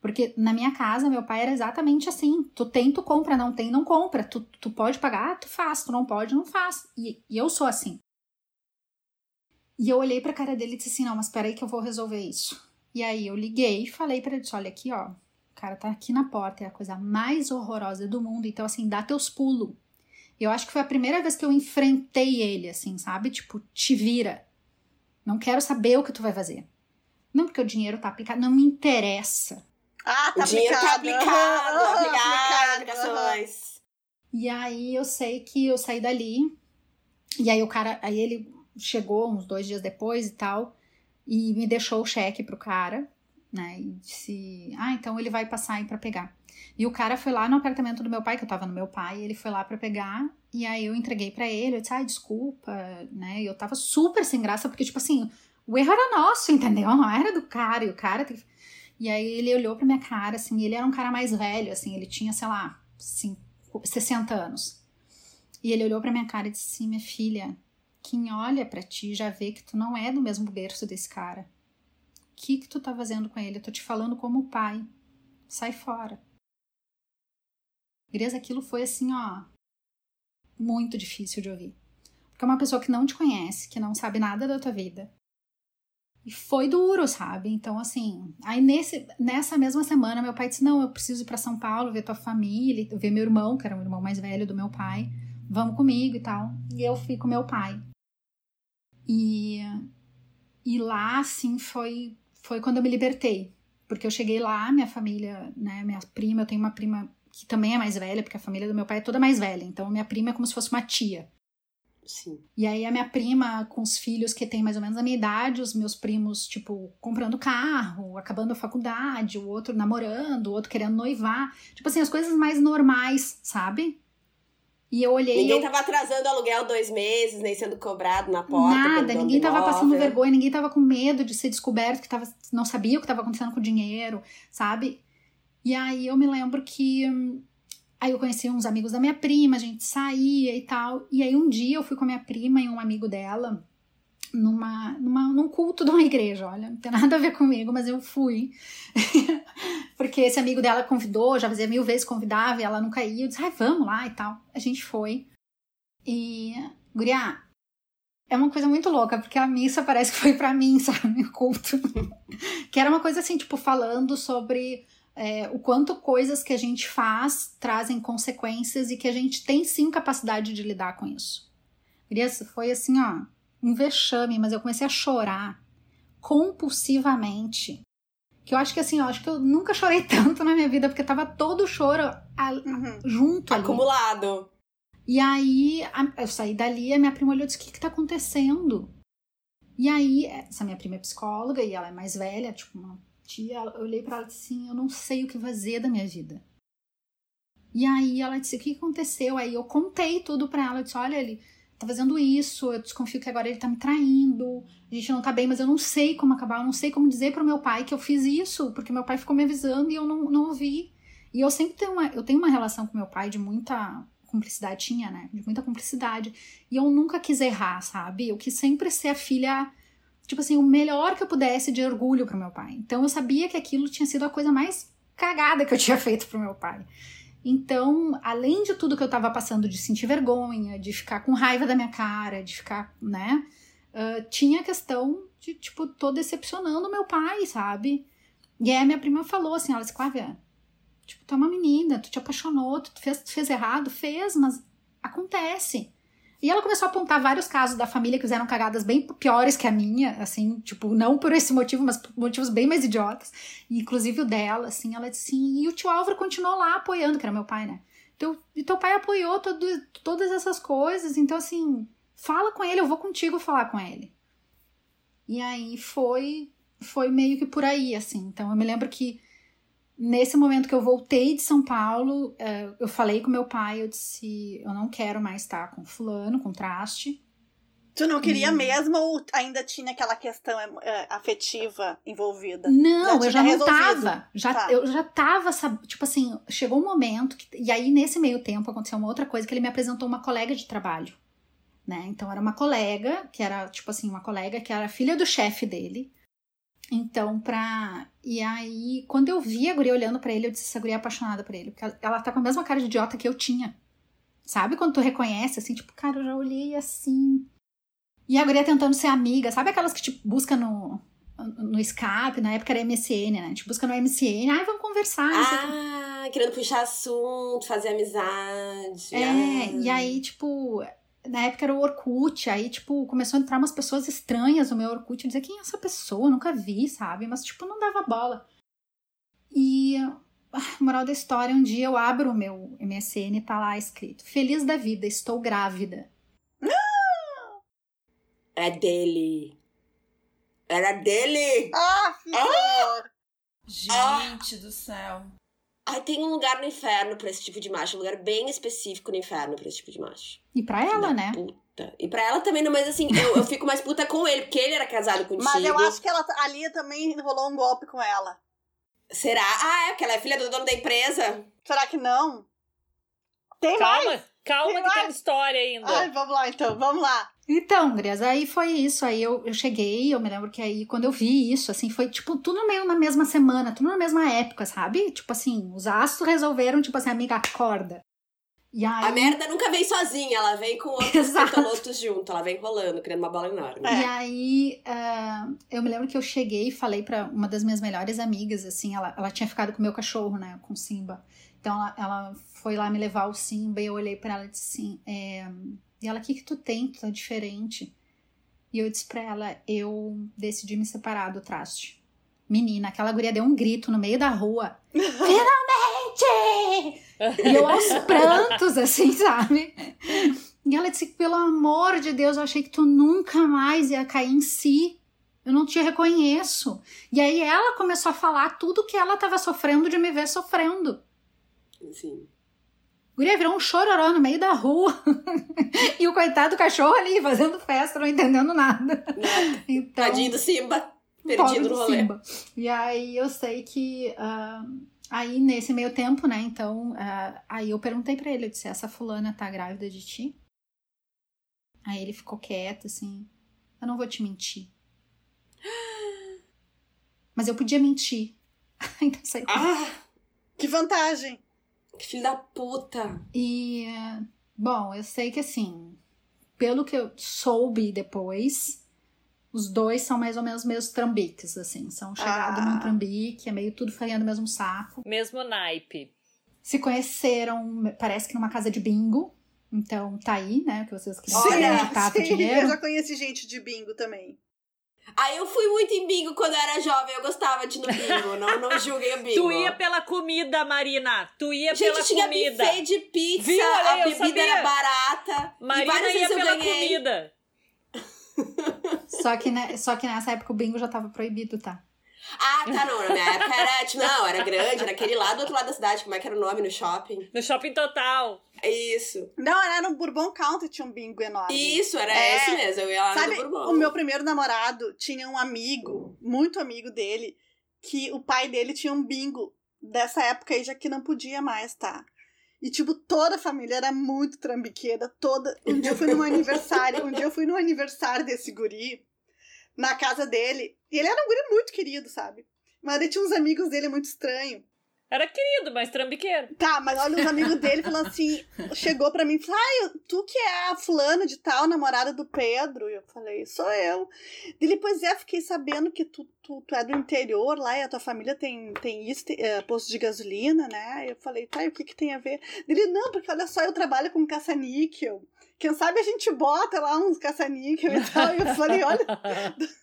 Porque na minha casa, meu pai era exatamente assim. Tu tem, tu compra, não tem, não compra. Tu, tu pode pagar, tu faz. Tu não pode, não faz. E, e eu sou assim. E eu olhei pra cara dele e disse assim, não, mas peraí que eu vou resolver isso. E aí eu liguei e falei pra ele, disse, olha aqui, ó. O cara tá aqui na porta, é a coisa mais horrorosa do mundo. Então, assim, dá teus pulos. Eu acho que foi a primeira vez que eu enfrentei ele, assim, sabe? Tipo, te vira. Não quero saber o que tu vai fazer. Não porque o dinheiro tá aplicado, não me interessa. ah tá o dinheiro tá aplicado. aplicado, Aham, aplicado, aplicado, aham. aplicações. E aí eu sei que eu saí dali. E aí o cara, aí ele chegou uns dois dias depois e tal, e me deixou o cheque pro cara, né? E disse, ah, então ele vai passar aí pra pegar. E o cara foi lá no apartamento do meu pai, que eu tava no meu pai, ele foi lá pra pegar, e aí eu entreguei pra ele, eu disse, ai, desculpa, né? E eu tava super sem graça, porque, tipo assim, o erro era nosso, entendeu? Não era do cara, e o cara. tem que- E aí ele olhou pra minha cara, assim, ele era um cara mais velho, assim, ele tinha, sei lá, cinco, 60 anos. E ele olhou pra minha cara e disse Minha filha, quem olha pra ti já vê que tu não é do mesmo berço desse cara. O que que tu tá fazendo com ele? Eu tô te falando como pai. Sai fora. Gurias, aquilo foi assim, ó, muito difícil de ouvir. Porque é uma pessoa que não te conhece, que não sabe nada da tua vida. E foi duro, sabe? Então, assim, aí nesse, nessa mesma semana, meu pai disse: Não, eu preciso ir pra São Paulo ver tua família, ver meu irmão, que era o irmão mais velho do meu pai, vamos comigo e tal. E eu fui com meu pai. E, e lá, assim, foi, foi quando eu me libertei. Porque eu cheguei lá, minha família, né, minha prima, eu tenho uma prima que também é mais velha, porque a família do meu pai é toda mais velha. Então, minha prima é como se fosse uma tia. Sim. E aí a minha prima com os filhos que tem mais ou menos a minha idade, os meus primos, tipo, comprando carro, acabando a faculdade, o outro namorando, o outro querendo noivar. Tipo assim, as coisas mais normais, sabe? E eu olhei. Ninguém eu... tava atrasando o aluguel dois meses, nem sendo cobrado na porta. Nada, ninguém tava imóvel. passando vergonha, ninguém tava com medo de ser descoberto, que tava, não sabia o que tava acontecendo com o dinheiro, sabe? E aí eu me lembro que. hum, Aí eu conheci uns amigos da minha prima, a gente saía e tal. E aí um dia eu fui com a minha prima e um amigo dela numa, numa, num culto de uma igreja. Olha, não tem nada a ver comigo, mas eu fui. Porque esse amigo dela convidou, já fazia mil vezes convidava e ela nunca ia. Eu disse, ai, vamos lá e tal. A gente foi. E, Guria, é uma coisa muito louca, porque a missa parece que foi pra mim, sabe? O culto. que era uma coisa assim, tipo, falando sobre é, o quanto coisas que a gente faz trazem consequências e que a gente tem sim capacidade de lidar com isso. Gurias, foi assim, ó, um vexame, mas eu comecei a chorar compulsivamente. Que eu acho que assim, eu acho que eu nunca chorei tanto na minha vida, porque tava todo o choro a- Uhum. junto ali. Acumulado. E aí a- eu saí dali, a minha prima olhou e disse: O que, que tá acontecendo? E aí, essa minha prima é psicóloga e ela é mais velha, tipo uma tia. Eu olhei pra ela e disse assim: Eu não sei o que fazer da minha vida. E aí ela disse: O que que aconteceu? Aí eu contei tudo pra ela. Eu disse: Olha, ele tá fazendo isso, eu desconfio que agora ele tá me traindo, a gente não tá bem, mas eu não sei como acabar, eu não sei como dizer pro meu pai que eu fiz isso, porque meu pai ficou me avisando e eu não, não ouvi. E eu sempre tenho uma, eu tenho uma relação com meu pai de muita cumplicidade, tinha, né? De muita cumplicidade. E eu nunca quis errar, sabe? Eu quis sempre ser a filha, tipo assim, o melhor que eu pudesse de orgulho pro meu pai. Então eu sabia que aquilo tinha sido a coisa mais cagada que eu tinha feito pro meu pai. Então, além de tudo que eu tava passando, de sentir vergonha, de ficar com raiva da minha cara, de ficar, né? Uh, tinha a questão de, tipo, tô decepcionando meu pai, sabe? E aí a minha prima falou assim, ela disse, Clávia, tipo, tu é uma menina, tu te apaixonou, tu fez, tu fez errado, fez, mas acontece. E ela começou a apontar vários casos da família que fizeram cagadas bem piores que a minha, assim, tipo, não por esse motivo, mas por motivos bem mais idiotas. inclusive o dela, assim, ela disse assim, e o tio Álvaro continuou lá apoiando, que era meu pai, né? Teu, e teu pai apoiou todo, todas essas coisas, então assim, fala com ele, eu vou contigo falar com ele. E aí foi, foi meio que por aí, assim. Então eu me lembro que nesse momento que eu voltei de São Paulo, é, eu falei com meu pai, eu disse, eu não quero mais estar com fulano, com traste. Tu não queria e... mesmo ou ainda tinha aquela questão é, afetiva envolvida? Não, já eu já não tava. Já, tá. Eu já tava, sabe, tipo assim, chegou um momento que, e aí nesse meio tempo aconteceu uma outra coisa que ele me apresentou uma colega de trabalho, né? Então era uma colega, que era tipo assim, uma colega que era filha do chefe dele. Então, pra. E aí, quando eu vi a guria olhando para ele, eu disse: essa guria é apaixonada por ele. Porque ela tá com a mesma cara de idiota que eu tinha. Sabe quando tu reconhece, assim, tipo, cara, eu já olhei assim. E a guria tentando ser amiga, sabe aquelas que te tipo, busca no, no Skype, na época era MSN, né? Te busca no MSN, ai, vamos conversar. Ah, querendo puxar assunto, fazer amizade. É, ah. e aí, tipo, na época era o Orkut, aí, tipo, começou a entrar umas pessoas estranhas no meu Orkut, dizer quem é essa pessoa, nunca vi, sabe? Mas, tipo, não dava bola. E, ah, moral da história, um dia eu abro o meu MSN e tá lá escrito: Feliz da vida, estou grávida. É dele. Era dele! Ah, filho! Ah! Gente ah! do céu. Ai, tem um lugar no inferno pra esse tipo de macho, um lugar bem específico no inferno pra esse tipo de macho. E pra ela, da né? Puta. E pra ela também, mas assim, eu, eu fico mais puta com ele, porque ele era casado contigo. Mas eu acho que ela, ali também rolou um golpe com ela. Será? Ah, é, porque ela é filha do dono da empresa. Será que não? Tem calma, mais? Calma, tem que mais? tem história ainda. Ai, vamos lá então, vamos lá. Então, Gres, aí foi isso. Aí eu, eu cheguei, eu me lembro que aí quando eu vi isso, assim, foi tipo tudo meio na mesma semana, tudo na mesma época, sabe? Tipo assim, os astros resolveram, tipo assim, amiga, acorda. E aí... A merda nunca vem sozinha, ela vem com outros petalotos junto, ela vem rolando, criando uma bola enorme. É. E aí, uh, eu me lembro que eu cheguei e falei para uma das minhas melhores amigas, assim, ela, ela tinha ficado com o meu cachorro, né, com o Simba. Então ela, ela foi lá me levar o Simba e eu olhei para ela e disse assim, é e ela, o que que tu tem? Tu tá diferente. E eu disse pra ela, eu decidi me separar do traste. Menina, aquela guria deu um grito no meio da rua. Finalmente! e eu aos prantos, assim, sabe? E ela disse, pelo amor de Deus, eu achei que tu nunca mais ia cair em si. Eu não te reconheço. E aí ela começou a falar tudo que ela estava sofrendo de me ver sofrendo. Sim. Guria virou um chororó no meio da rua. e o coitado do cachorro ali fazendo festa, não entendendo nada. Então, Tadinho do Simba. Perdido no rolê. Simba. E aí eu sei que. Uh, aí nesse meio tempo, né? Então, uh, aí eu perguntei para ele, eu disse, essa fulana tá grávida de ti? Aí ele ficou quieto, assim. Eu não vou te mentir. Mas eu podia mentir. então sei. Ah, que vantagem! Que filho da puta. E, bom, eu sei que assim, pelo que eu soube depois, os dois são mais ou menos meus trambiques, assim. São chegados ah. num trambique, é meio tudo farinha do mesmo saco. Mesmo naipe. Se conheceram, parece que numa casa de bingo. Então, tá aí, né? Que vocês queriam sim, sim, dinheiro. Eu já conheci gente de bingo também. Aí eu fui muito em bingo quando eu era jovem, eu gostava de ir no bingo, não, não julguem o bingo. Tu ia pela comida, Marina, tu ia Gente, pela tinha comida. buffet de pizza, Viu, a bebida era barata. Marina ia pela comida. só, que, né, só que nessa época o bingo já tava proibido, tá? Ah, tá, não. Na minha época era, tipo, não, era grande, era aquele lá do outro lado da cidade. Como é que era o nome no shopping? No shopping total. Isso. Não, era no Bourbon County, tinha um bingo enorme. Isso, era é. esse mesmo. Eu ia lá Sabe, no Bourbon. O meu primeiro namorado tinha um amigo, muito amigo dele, que o pai dele tinha um bingo dessa época aí já que não podia mais, tá? E, tipo, toda a família era muito trambiqueira, toda. Um dia eu fui num aniversário, um dia eu fui no aniversário desse guri, na casa dele, e ele era um guri muito querido, sabe? Mas ele tinha uns amigos dele muito estranhos. Era querido, mas trambiqueiro. Tá, mas olha, os amigos dele falando assim, chegou pra mim e falou, ai, tu que é a fulana de tal, namorada do Pedro? E eu falei, sou eu. Ele, pois é, fiquei sabendo que tu, tu, tu é do interior lá e a tua família tem, tem isso, tem, é, posto de gasolina, né? E eu falei, tá, e o que que tem a ver? Ele, não, porque olha só, eu trabalho com caça-níquel. Quem sabe a gente bota lá uns caça-níquel e tal. E eu falei, olha...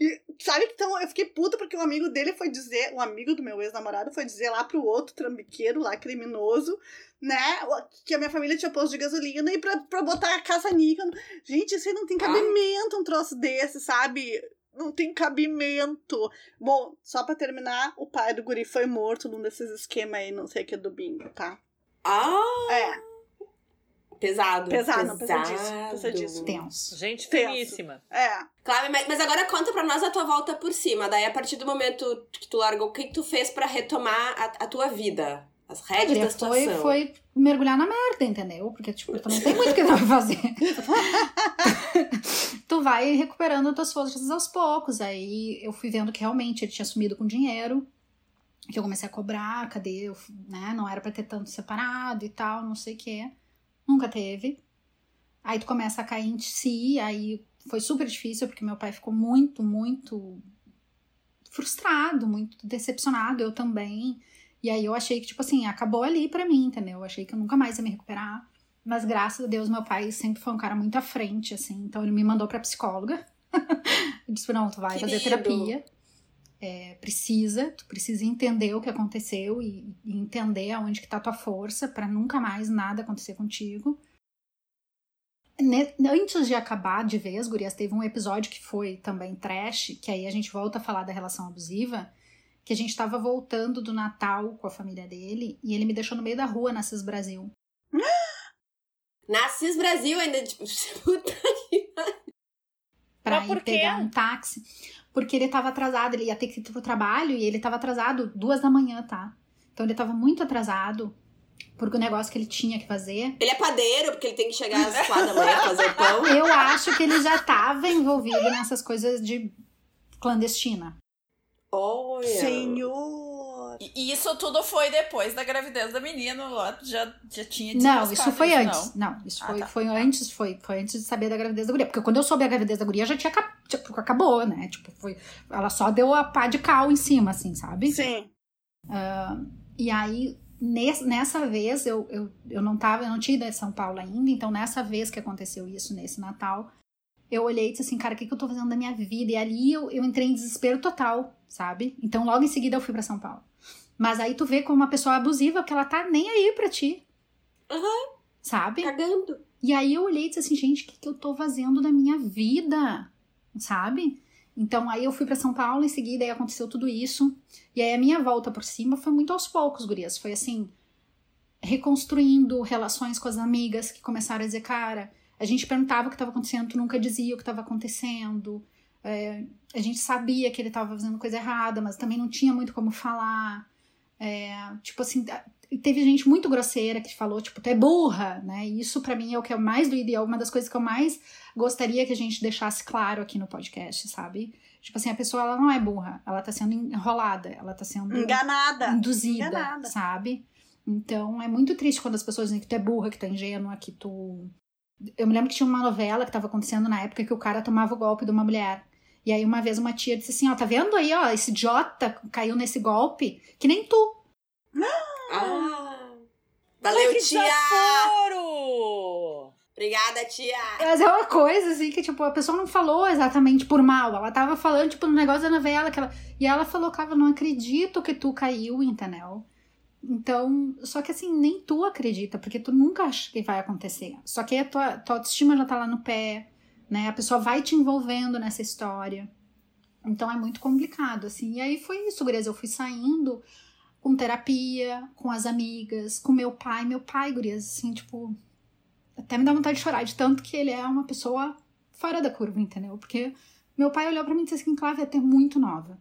E, sabe, então eu fiquei puta porque um amigo dele foi dizer, um amigo do meu ex-namorado foi dizer lá pro outro trambiqueiro lá, criminoso, né, que a minha família tinha posto de gasolina e pra, pra botar a caça-níquel. Gente, isso aí não tem cabimento, um troço desse, sabe? Não tem cabimento. Bom, só pra terminar, o pai do guri foi morto num desses esquemas aí, não sei o que, do bingo, tá? Ah! É. Pesado. Pesado, pesadíssimo. Pesadíssimo. Tenso. Gente Tenso. finíssima. É. Claro, mas mas agora conta pra nós a tua volta por cima. Daí, a partir do momento que tu largou, o que tu fez pra retomar a, a tua vida? As rédeas da situação. Foi, foi mergulhar na merda, entendeu? Porque, tipo, tu não tem muito o que dá pra fazer. tu vai recuperando as tuas forças aos poucos. Aí eu fui vendo que realmente ele tinha sumido com dinheiro. Que eu comecei a cobrar, cadê? Eu, né? Não era pra ter tanto separado e tal, não sei o que. Nunca teve. Aí tu começa a cair em si, aí foi super difícil, porque meu pai ficou muito, muito frustrado, muito decepcionado, eu também. E aí eu achei que, tipo assim, acabou ali pra mim, entendeu? Eu achei que eu nunca mais ia me recuperar. Mas graças a Deus, meu pai sempre foi um cara muito à frente, assim. Então ele me mandou pra psicóloga. Ele disse, não, tu vai fazer Querido. terapia. É, precisa, tu precisa entender o que aconteceu e, e entender aonde que tá a tua força pra nunca mais nada acontecer contigo. Ne- Antes de acabar de vez, Gurias, teve um episódio que foi também trash, que aí a gente volta a falar da relação abusiva, que a gente tava voltando do Natal com a família dele e ele me deixou no meio da rua na CIS Brasil. Na CIS Brasil ainda, tipo, puta que Pra Mas ir pegar um táxi. Porque ele tava atrasado, ele ia ter que ir pro trabalho e ele tava atrasado duas da manhã, tá? Então ele tava muito atrasado, porque o negócio que ele tinha que fazer. Ele é padeiro, porque ele tem que chegar às quatro da manhã fazer pão. Eu acho que ele já tava envolvido nessas coisas de clandestina. Olha. Senhor. E isso tudo foi depois da gravidez da menina, lá já, já tinha Não, isso foi não. antes. Não, isso Ah, foi, tá. foi antes, foi, foi antes de saber da gravidez da guria. Porque quando eu soube a gravidez da guria, já tinha tipo, acabou, né? Tipo, foi. Ela só deu a pá de cal em cima, assim, sabe? Sim. E aí, nes- nessa vez, eu, eu, eu não tava, eu não tinha ido a São Paulo ainda, então nessa vez que aconteceu isso, nesse Natal, eu olhei e disse assim, cara, o que, que eu tô fazendo da minha vida? E ali eu, eu entrei em desespero total, sabe? Então logo em seguida eu fui pra São Paulo. Mas aí tu vê como uma pessoa abusiva, porque ela tá nem aí pra ti. Sabe? Cagando. E aí eu olhei e disse assim, gente, o que, que eu tô fazendo da minha vida? Sabe? Então aí eu fui pra São Paulo em seguida, aí aconteceu tudo isso. E aí a minha volta por cima foi muito aos poucos, gurias. Foi assim, reconstruindo relações com as amigas que começaram a dizer, cara, a gente perguntava o que estava acontecendo, tu nunca dizia o que estava acontecendo. É, a gente sabia que ele estava fazendo coisa errada, mas também não tinha muito como falar. É, tipo assim, teve gente muito grosseira que falou, tipo, tu é burra, né? E isso pra mim é o que é mais doído e é uma das coisas que eu mais gostaria que a gente deixasse claro aqui no podcast, sabe? Tipo assim, a pessoa ela não é burra, ela tá sendo enrolada, ela tá sendo Enganada. induzida, Enganada. sabe? Então é muito triste quando as pessoas dizem que tu é burra, que tu é ingênua, que tu. Eu me lembro que tinha uma novela que tava acontecendo na época que o cara tomava o golpe de uma mulher. E aí uma vez uma tia disse assim, ó, tá vendo aí, ó, esse idiota caiu nesse golpe, que nem tu. Ah. Valeu, Ai, que tia! desaforo! Obrigada, tia! Mas é uma coisa, assim, que, tipo, a pessoa não falou exatamente por mal. Ela tava falando, tipo, no negócio da novela. Que ela... E ela falou, cara, eu não acredito que tu caiu, entendeu? Então, só que assim, nem tu acredita, porque tu nunca acha que vai acontecer. Só que a tua, tua autoestima já tá lá no pé, né? A pessoa vai te envolvendo nessa história. Então é muito complicado, assim. E aí foi isso, Gurias. Eu fui saindo com terapia, com as amigas, com meu pai. Meu pai, Gurias, assim, tipo, até me dá vontade de chorar de tanto que ele é uma pessoa fora da curva, entendeu? Porque meu pai olhou pra mim e disse assim, Clávia, tu é muito nova.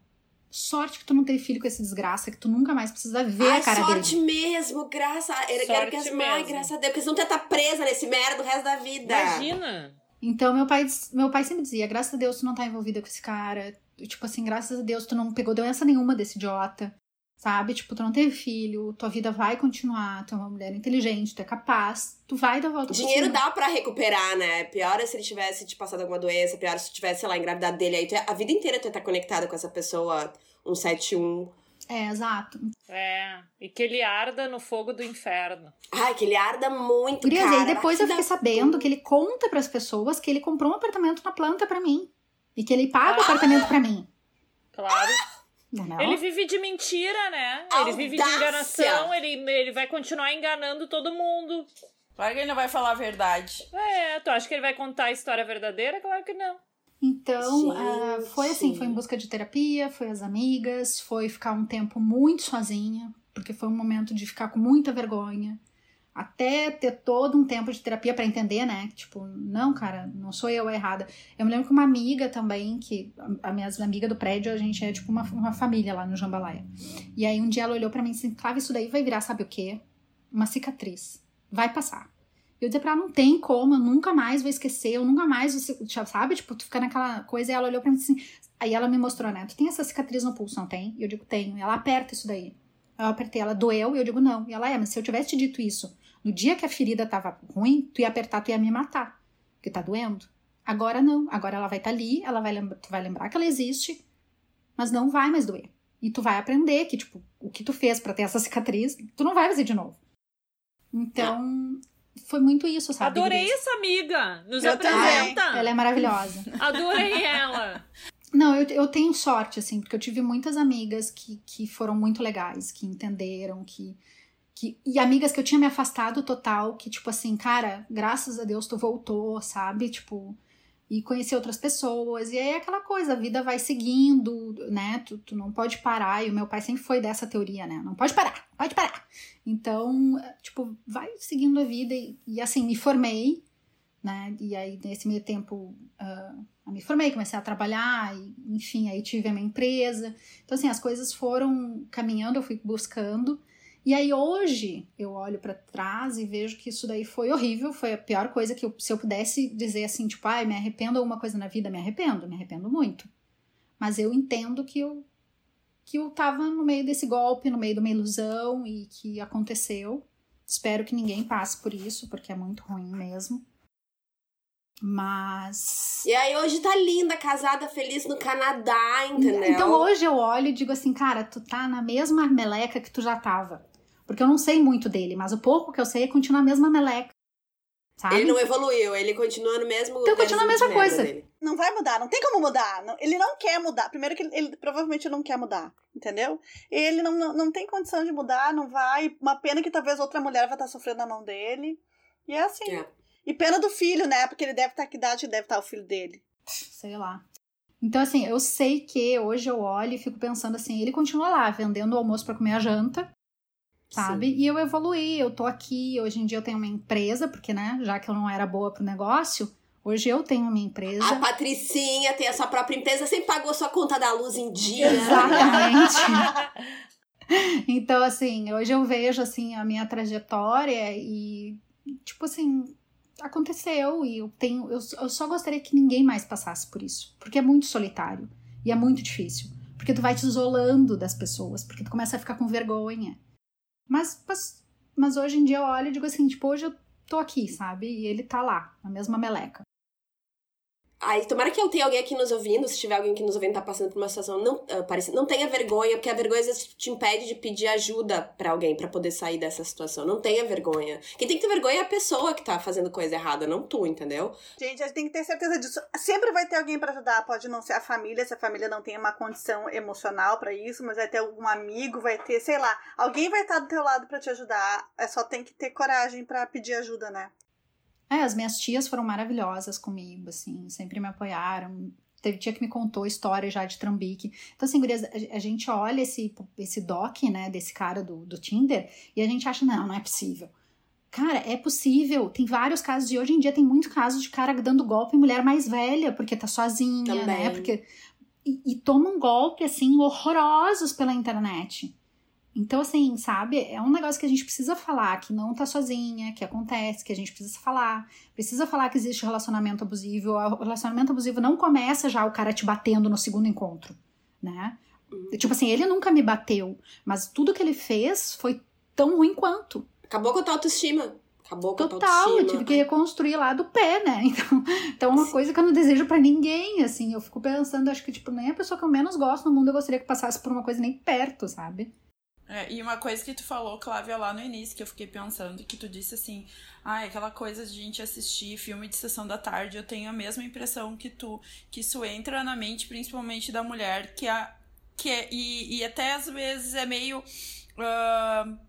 Sorte que tu não teve filho com esse desgraça, que tu nunca mais precisa ver Ai, a cara sorte dele. mesmo, graça. Eu quero que as Sorte mães, mesmo. graças a Deus, porque senão tu ia estar presa nesse merda o resto da vida. Imagina. Então, meu pai, meu pai sempre dizia: graças a Deus tu não tá envolvida com esse cara. Tipo assim, graças a Deus tu não pegou doença nenhuma desse idiota. Sabe? Tipo, tu não teve filho, tua vida vai continuar, tu é uma mulher inteligente, tu é capaz, tu vai dar volta Dinheiro dá pra recuperar, né? Pior é se ele tivesse te passado alguma doença, pior é se tivesse, sei lá, engravidado dele. Aí ia- a vida inteira tu ia estar conectada com essa pessoa 171. É, exato. É. E que ele arda no fogo do inferno. Ai, que ele arda muito, Gurias, cara. aí depois eu fiquei sabendo que ele conta pras pessoas que ele comprou um apartamento na planta pra mim. E que ele paga o apartamento pra mim. Claro. Não. Ele vive de mentira, né? Ele vive de Audácia. enganação, ele, ele vai continuar enganando todo mundo. Claro que ele não vai falar a verdade. É, tu acha que ele vai contar a história verdadeira? Claro que não. Então, Gente. foi assim, foi em busca de terapia, foi as amigas, foi ficar um tempo muito sozinha, porque foi um momento de ficar com muita vergonha, até ter todo um tempo de terapia pra entender, né? Tipo, não, cara, não sou eu a errada. Eu me lembro que uma amiga também, que a minha amiga do prédio, a gente é tipo uma, uma família lá no Jambalaya. E aí um dia ela olhou pra mim e disse, Flávia, isso daí vai virar, sabe o quê? Uma cicatriz. Vai passar. Eu disse pra ela, não tem como, eu nunca mais vou esquecer, eu nunca mais vou, sabe? Tipo, tu fica naquela coisa e ela olhou pra mim assim, aí ela me mostrou, né? Tu tem essa cicatriz no pulso, não tem? E eu digo, tenho. E ela aperta isso daí. Eu apertei, ela doeu e eu digo, não. E ela, é, mas se eu tivesse te dito isso no dia que a ferida tava ruim, tu ia apertar, tu ia me matar. Porque tá doendo. Agora não. Agora ela vai estar ali, ela vai lembrar, tu vai lembrar que ela existe, mas não vai mais doer. E tu vai aprender que, tipo, o que tu fez pra ter essa cicatriz, tu não vai fazer de novo. Então, foi muito isso, sabe? Adorei essa amiga. Nos Eu apresenta. Ela é maravilhosa. Adorei ela. Não, eu, eu tenho sorte, assim, porque eu tive muitas amigas que, que foram muito legais, que entenderam, que, que. E amigas que eu tinha me afastado total, que, tipo assim, cara, graças a Deus tu voltou, sabe? Tipo. E conhecer outras pessoas. E aí é aquela coisa, a vida vai seguindo, né? Tu, tu não pode parar. E o meu pai sempre foi dessa teoria, né? Não pode parar, pode parar. Então, tipo, vai seguindo a vida. E, e assim, me formei, né? E aí, nesse meio tempo. eu me formei, comecei a trabalhar, e, enfim, aí tive a minha empresa. Então, assim, as coisas foram caminhando, eu fui buscando. E aí, hoje, eu olho pra trás e vejo que isso daí foi horrível, foi a pior coisa que eu, se eu pudesse dizer assim, tipo, ai, me arrependo alguma coisa na vida, me arrependo, me arrependo muito. Mas eu entendo que eu, que eu tava no meio desse golpe, no meio de uma ilusão e que aconteceu. Espero que ninguém passe por isso, porque é muito ruim mesmo. Mas. E aí hoje tá linda, casada, feliz no Canadá, entendeu? Então hoje eu olho e digo assim, cara, tu tá na mesma meleca que tu já tava. Porque eu não sei muito dele, mas o pouco que eu sei é continuar a mesma meleca. Sabe? Ele não evoluiu, ele continua no mesmo. Então continua a mesma coisa. dele. Não vai mudar, não tem como mudar. Ele não quer mudar. Primeiro que ele, ele provavelmente não quer mudar, entendeu? Ele não, não, não tem condição de mudar, não vai. Uma pena que talvez outra mulher vai estar sofrendo na mão dele. E é assim. É. E pena do filho, né? Porque ele deve estar, que idade deve estar o filho dele? Sei lá. Então, assim, eu sei que hoje eu olho e fico pensando assim, ele continua lá, vendendo o almoço pra comer a janta, sabe? E eu evoluí, eu tô aqui, hoje em dia eu tenho uma empresa, porque, né, já que eu não era boa pro negócio, hoje eu tenho minha empresa. A Patricinha tem a sua própria empresa, sempre pagou sua conta da luz em dia. Exatamente. Então, assim, hoje eu vejo, assim, a minha trajetória e, tipo assim, aconteceu e eu tenho... Eu, eu só gostaria que ninguém mais passasse por isso, porque é muito solitário e é muito difícil. Porque tu vai te isolando das pessoas, porque tu começa a ficar com vergonha. Mas, mas, mas hoje em dia eu olho e digo assim, tipo, hoje eu tô aqui, sabe? E ele tá lá, na mesma meleca. Ai, tomara que eu tenha alguém aqui nos ouvindo, se tiver alguém que nos ouvindo tá passando por uma situação não, ah, parecida, não tenha vergonha, porque a vergonha às vezes te impede de pedir ajuda pra alguém pra poder sair dessa situação. Não tenha vergonha. Quem tem que ter vergonha é a pessoa que tá fazendo coisa errada, não tu, entendeu? Gente, a gente tem que ter certeza disso. Sempre vai ter alguém pra ajudar. Pode não ser a família, se a família não tem uma condição emocional pra isso, mas vai ter algum amigo, vai ter, sei lá, alguém vai estar do teu lado pra te ajudar. É só tem que ter coragem pra pedir ajuda, né? É, as minhas tias foram maravilhosas comigo, assim, sempre me apoiaram. Teve tia que me contou história já de Trambique. Então, assim, gurias, a, gente olha esse, esse doc, né, desse cara do, do Tinder, e a gente acha, não, não é possível. Cara, é possível. Tem vários casos, e hoje em dia tem muitos casos de cara dando golpe em mulher mais velha, porque tá sozinha, Também. né? Porque. e, e tomam golpe, assim, horrorosos pela internet. Então, assim, sabe, é um negócio que a gente precisa falar, que não tá sozinha, que acontece, que a gente precisa falar. Precisa falar que existe relacionamento abusivo. O relacionamento abusivo não começa já o cara te batendo no segundo encontro, né? Uhum. Tipo assim, ele nunca me bateu, mas tudo que ele fez foi tão ruim quanto. Acabou com a tua autoestima. Acabou com Total, a tua autoestima. eu tive que reconstruir lá do pé, né? Então, então é uma coisa que eu não desejo para ninguém, assim. Eu fico pensando, acho que, tipo, nem a pessoa que eu menos gosto no mundo eu gostaria que passasse por uma coisa nem perto, sabe? É, e uma coisa que tu falou, Clávia, lá no início, que eu fiquei pensando, que tu disse assim, ah, aquela coisa de gente assistir filme de sessão da tarde, eu tenho a mesma impressão que tu, que isso entra na mente, principalmente da mulher, que a. Que é, e, e até às vezes é meio. Uh,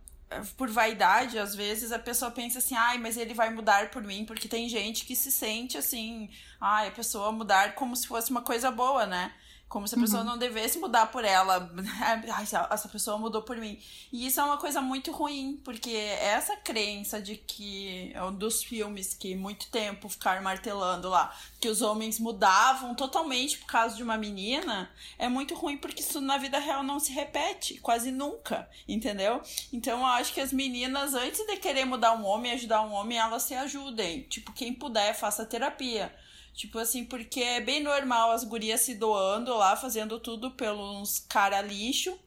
por vaidade, às vezes a pessoa pensa assim, ai, mas ele vai mudar por mim, porque tem gente que se sente assim, ai, a pessoa mudar como se fosse uma coisa boa, né? Como se a pessoa uhum. não devesse mudar por ela. Ai, essa pessoa mudou por mim. E isso é uma coisa muito ruim, porque essa crença de que. É dos filmes que muito tempo ficaram martelando lá, que os homens mudavam totalmente por causa de uma menina, é muito ruim, porque isso na vida real não se repete, quase nunca, entendeu? Então eu acho que as meninas, antes de querer mudar um homem, ajudar um homem, elas se ajudem. Tipo, quem puder, faça terapia Tipo assim, porque é bem normal as gurias se doando lá, fazendo tudo pelos cara lixo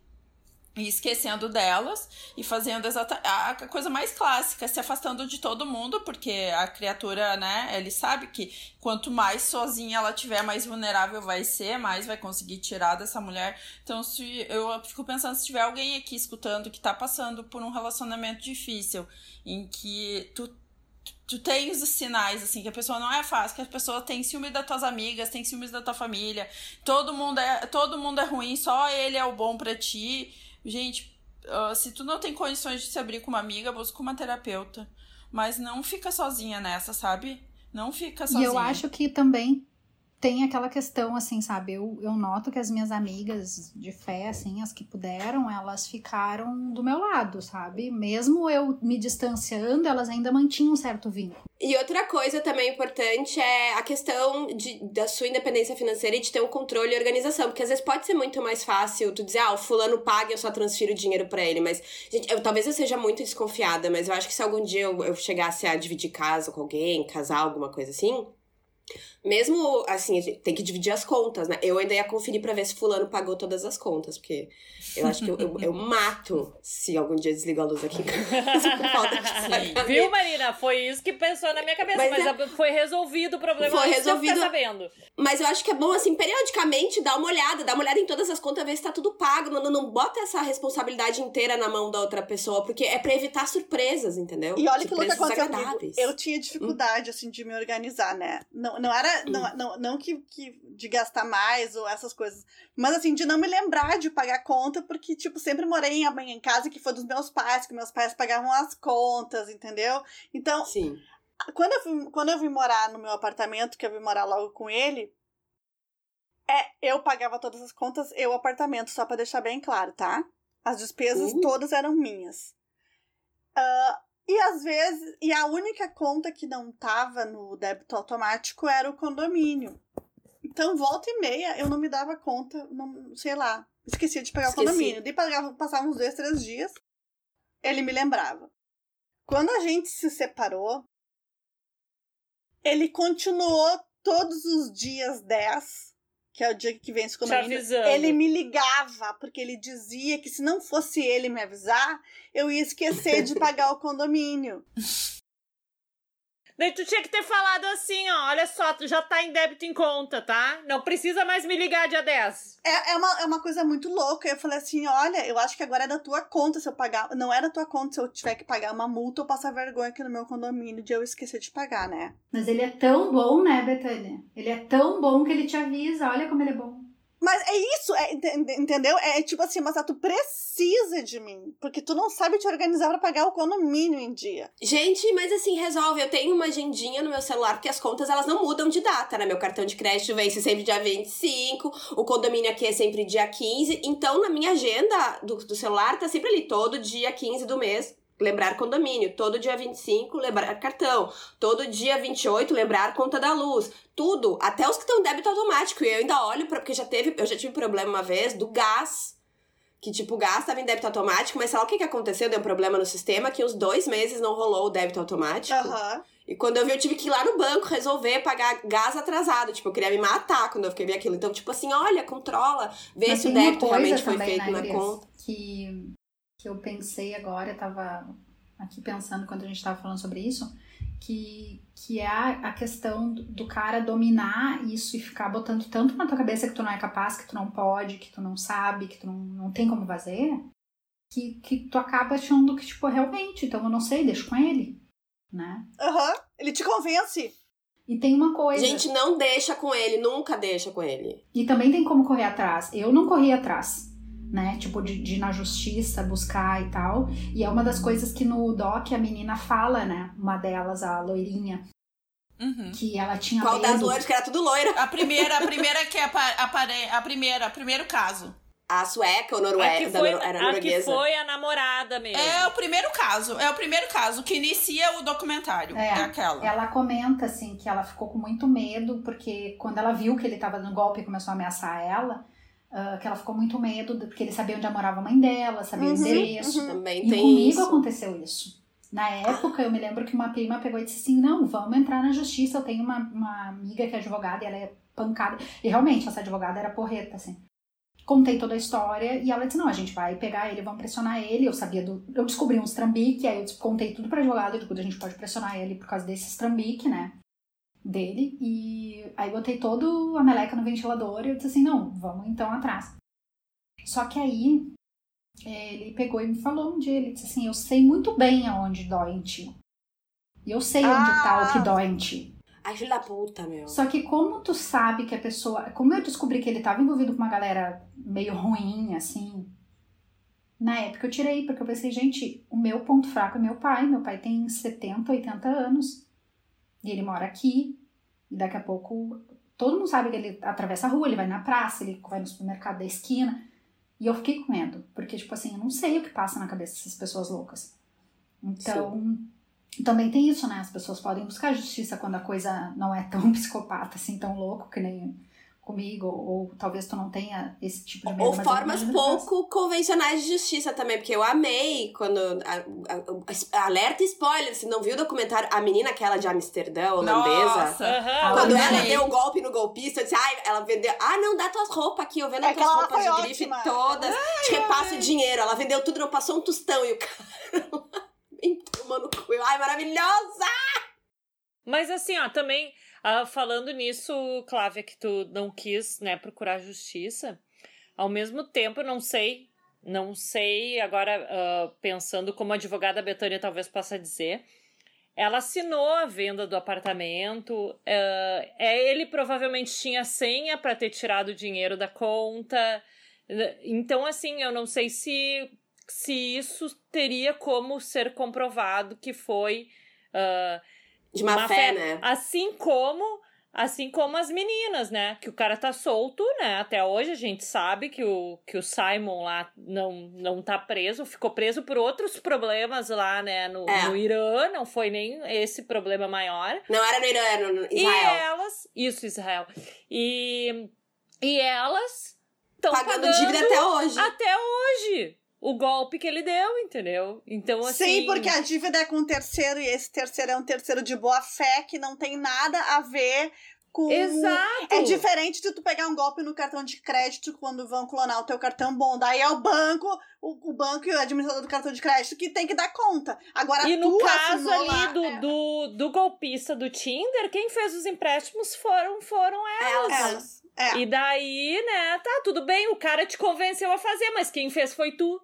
e esquecendo delas e fazendo exata a coisa mais clássica, se afastando de todo mundo, porque a criatura, né, ele sabe que quanto mais sozinha ela tiver, mais vulnerável vai ser, mais vai conseguir tirar dessa mulher. Então, se eu fico pensando se tiver alguém aqui escutando que tá passando por um relacionamento difícil, em que tu tu tens os sinais, assim, que a pessoa não é fácil, que a pessoa tem ciúme das tuas amigas, tem ciúmes da tua família, todo mundo é, todo mundo é ruim, só ele é o bom para ti. Gente, uh, se tu não tem condições de se abrir com uma amiga, busca uma terapeuta. Mas não fica sozinha nessa, sabe? Não fica sozinha. E eu acho que também tem aquela questão, assim, sabe? Eu, eu noto que as minhas amigas de fé, assim, as que puderam, elas ficaram do meu lado, sabe? Mesmo eu me distanciando, elas ainda mantinham um certo vínculo. E outra coisa também importante é a questão de, da sua independência financeira e de ter um controle e organização. Porque às vezes pode ser muito mais fácil tu dizer, ah, o fulano paga e eu só transfiro o dinheiro para ele. Mas, gente, eu, talvez eu seja muito desconfiada, mas eu acho que se algum dia eu, eu chegasse a dividir casa com alguém, casar, alguma coisa assim mesmo assim, tem que dividir as contas, né? Eu ainda ia conferir pra ver se fulano pagou todas as contas, porque eu acho que eu, eu, eu mato se algum dia desliga a luz aqui por falta de Viu, Marina? Foi isso que pensou na minha cabeça, mas, mas é... foi resolvido o problema. Foi resolvido. sabendo. Mas eu acho que é bom, assim, periodicamente dar uma olhada, dar uma olhada em todas as contas, ver se tá tudo pago. Não, não, não bota essa responsabilidade inteira na mão da outra pessoa, porque é pra evitar surpresas, entendeu? E olha que louca aconteceu comigo. Eu tinha dificuldade, hum. assim, de me organizar, né? Não, não era não, hum. não, não que, que de gastar mais ou essas coisas, mas assim, de não me lembrar de pagar conta, porque, tipo, sempre morei em, em casa que foi dos meus pais, que meus pais pagavam as contas, entendeu? Então, Sim. Quando, eu vim, quando eu vim morar no meu apartamento, que eu vim morar logo com ele, é, eu pagava todas as contas, eu apartamento, só para deixar bem claro, tá? As despesas uhum. todas eram minhas. Uh, e às vezes, e a única conta que não tava no débito automático era o condomínio. Então, volta e meia, eu não me dava conta, não, sei lá, esquecia de pagar Esqueci. o condomínio. Daí pagava, passava uns dois, três dias, ele me lembrava. Quando a gente se separou, ele continuou todos os dias 10 que é o dia que vence condomínio, ele me ligava, porque ele dizia que se não fosse ele me avisar, eu ia esquecer de pagar o condomínio. Daí tu tinha que ter falado assim, ó, olha só, tu já tá em débito em conta, tá? Não precisa mais me ligar dia 10. É, é, uma, é uma coisa muito louca. Eu falei assim, olha, eu acho que agora é da tua conta se eu pagar. Não é da tua conta se eu tiver que pagar uma multa ou passar vergonha aqui no meu condomínio de eu esquecer de pagar, né? Mas ele é tão bom, né, Betânia? Ele é tão bom que ele te avisa, olha como ele é bom. Mas é isso, é, entendeu? É tipo assim, mas tu precisa de mim. Porque tu não sabe te organizar para pagar o condomínio em dia. Gente, mas assim, resolve. Eu tenho uma agendinha no meu celular, porque as contas elas não mudam de data, né? Meu cartão de crédito vence sempre dia 25, o condomínio aqui é sempre dia 15. Então, na minha agenda do, do celular, tá sempre ali todo dia 15 do mês lembrar condomínio. Todo dia 25, lembrar cartão. Todo dia 28, lembrar conta da luz. Tudo, até os que estão em débito automático. E eu ainda olho, pra, porque já teve, eu já tive problema uma vez do gás. Que, tipo, o gás estava em débito automático, mas sei lá o que, que aconteceu, deu um problema no sistema, que uns dois meses não rolou o débito automático. Aham. E quando eu vi, eu tive que ir lá no banco resolver pagar gás atrasado. Tipo, eu queria me matar quando eu fiquei vendo aquilo. Então, tipo assim, olha, controla, vê Mas se o débito realmente foi feito né, na Gurias, conta. Que, que eu pensei agora, eu tava aqui pensando quando a gente tava falando sobre isso, que, que é a, a questão do, do cara dominar isso e ficar botando tanto na tua cabeça que tu não é capaz, que tu não pode, que tu não sabe, que tu não, não tem como fazer, que, que tu acaba achando que, tipo, realmente, então eu não sei, deixa com ele, né? Aham. Ele te convence. E tem uma coisa. Gente, não deixa com ele, nunca deixa com ele. E também tem como correr atrás. Eu não corri atrás, né? Tipo, de, de ir na justiça, buscar e tal. E é uma das coisas que no doc a menina fala, né? Uma delas, a loirinha, Uhum. que ela tinha Qual das loiras que era tudo loira? A primeira, a primeira que apa- apare, a primeira, primeiro caso. A sueca ou A que noruega, foi, era a que norueguesa. foi a namorada mesmo. É o primeiro caso, é o primeiro caso que inicia o documentário. É, É, aquela. Ela comenta, assim, que ela ficou com muito medo, porque quando ela viu que ele tava dando golpe e começou a ameaçar ela, ah, que ela ficou muito medo, porque ele sabia onde morava a mãe dela, sabia o Uhum, endereço. uhum. Também E tem comigo isso. aconteceu isso. Na época, eu me lembro que uma prima pegou e disse assim: Não, vamos entrar na justiça. Eu tenho uma, uma amiga que é advogada e ela é pancada. E realmente, essa advogada era porreta, assim. Contei toda a história e ela disse: Não, a gente vai pegar ele, vamos pressionar ele. Eu sabia do. Eu descobri uns trambique, aí eu contei tudo pra advogada. Eu digo: A gente pode pressionar ele por causa desses trambique, né? Dele. E aí botei todo a meleca no ventilador e eu disse assim: Não, vamos então atrás. Só que aí é, ele pegou e me falou um dia, ele disse assim, eu sei muito bem aonde dói em ti. E eu sei onde tá o que Ah. dói em ti. Ai, filho da puta, meu. Só que como tu sabe que a pessoa... Como eu descobri que ele tava envolvido com uma galera meio ruim, assim... Na época eu tirei, porque eu pensei, gente, o meu ponto fraco é meu pai. Meu pai tem 70, 80 anos. E ele mora aqui. E daqui a pouco... Todo mundo sabe que ele atravessa a rua, ele vai na praça, ele vai no supermercado da esquina. E eu fiquei com medo, porque, tipo assim, eu não sei o que passa na cabeça dessas pessoas loucas. Então, também tem isso, né? As pessoas podem buscar justiça quando a coisa não é tão psicopata, assim, tão louco que nem comigo, ou, talvez tu não tenha esse tipo de medo. Ou formas pouco convencionais de justiça também, porque eu amei quando. a- a- a- alerta spoiler, se não viu o documentário, a menina aquela de Amsterdã, holandesa. Nossa. Aham. Quando ela amei. deu o golpe no golpista, eu disse, ai, ela vendeu. Ah, não, dá tuas roupas aqui, eu vendo É as tuas roupas de grife ótima. todas, te repasso o dinheiro. Ela vendeu tudo, não passou um tostão e o cara tomando cu. Ai, maravilhosa! Mas assim, ó, também ah, falando nisso, Clávia, que tu não quis, né, procurar justiça, ao mesmo tempo, não sei, não sei, agora ah, pensando como a advogada Betânia talvez possa dizer, ela assinou a venda do apartamento, é, ele provavelmente tinha senha para ter tirado o dinheiro da conta, então assim, eu não sei se, se isso teria como ser comprovado que foi... ah, De má, Má fé, fé. né? Assim como assim como as meninas, né? Que o cara tá solto, né? Até hoje a gente sabe que o, que o Simon lá não, não tá preso, ficou preso por outros problemas lá, né? No, É. no Irã, não foi nem esse problema maior. Não era no Irã, era no E Israel. elas, isso, Israel. E, e elas estão Pagando pagando, dívida até hoje. até hoje o golpe que ele deu, entendeu? Então, assim. Sim, porque a dívida é com um terceiro e esse terceiro é um terceiro de boa fé que não tem nada a ver com. Exato! É diferente de tu pegar um golpe no cartão de crédito quando vão clonar o teu cartão bom. Daí é o banco, o, o banco e o administrador do cartão de crédito que tem que dar conta. Agora E no caso ali lá, do, é, do, do golpista do Tinder, quem fez os empréstimos foram, foram elas. elas. É. E daí, né, tá, tudo bem, o cara te convenceu a fazer, mas quem fez foi tu,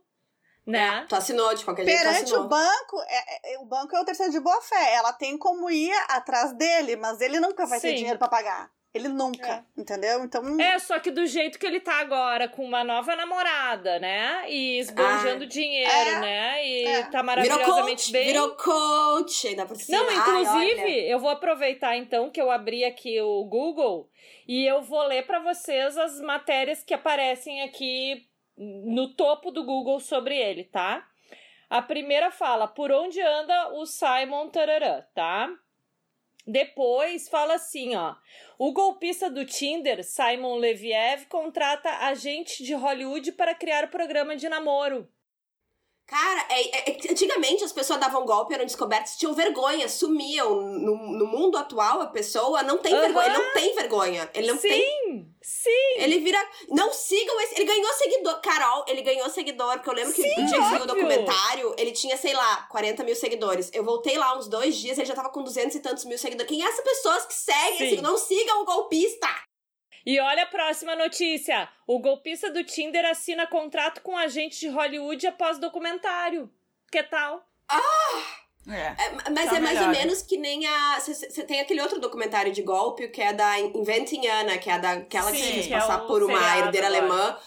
né? Tu assinou de qualquer jeito, Perante o banco, é, é- o banco é o terceiro de boa fé. Ela tem como ir atrás dele, mas ele nunca vai ter Sim. dinheiro pra pagar. Ele nunca, entendeu? Então. É, só que do jeito que ele tá agora, com uma nova namorada, né? E esbanjando dinheiro, é, né? E é. tá Virou maravilhosamente coach, bem. virou coach, ainda por cima. Não, Ai, inclusive, olha. eu vou aproveitar então que eu abri aqui o Google e eu vou ler para vocês as matérias que aparecem aqui no topo do Google sobre ele, tá? A primeira fala, por onde anda o Simon Tararã, tá? Depois fala assim, ó. O golpista do Tinder, Simon Leviev, contrata agente de Hollywood para criar programa de namoro. Cara, é, é, antigamente as pessoas davam golpe, eram descobertas, tinham vergonha, sumiam. No, no mundo atual, a pessoa não tem Aham. vergonha. Ele não tem vergonha. Ele não sim, tem. sim. Ele vira. Não sigam esse. Ele ganhou seguidor. Carol, ele ganhou seguidor, porque eu lembro que Sim, o dia que saiu o óbvio. documentário, ele tinha, sei lá, 40 mil seguidores. Eu voltei lá uns dois dias, ele já tava com 200 e tantos mil seguidores. Quem é essas pessoas que seguem? Não sigam o golpista! E olha a próxima notícia. O golpista do Tinder assina contrato com agente de Hollywood após documentário. Que tal? É. É, mas Tá é mais ou melhor. menos que nem a. Você tem aquele outro documentário de golpe que é da Inventing Anna, que é daquela que Sim, quis que é passar por uma herdeira agora. alemã.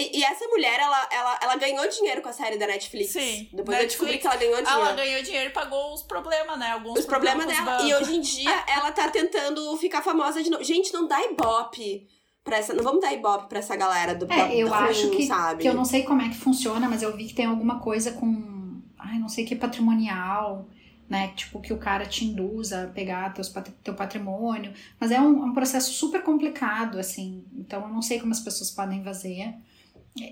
E, e essa mulher, ela, ela, ela ganhou dinheiro com a série da Netflix. Sim, Depois eu descobri Netflix. que ela ganhou dinheiro. Ela ganhou dinheiro e pagou os problemas, né? Alguns Os problemas com os dela. E hoje em dia ela tá tentando ficar famosa de novo. Gente, não dá ibope pra essa. Não vamos dar ibope pra essa galera do É, eu ruim, acho que, sabe? que eu não sei como é que funciona, mas eu vi que tem alguma coisa com, ai, não sei que patrimonial, né? Tipo, que o cara te induz a pegar teus, teu patrimônio. Mas é um, um processo super complicado, assim. Então eu não sei como as pessoas podem fazer.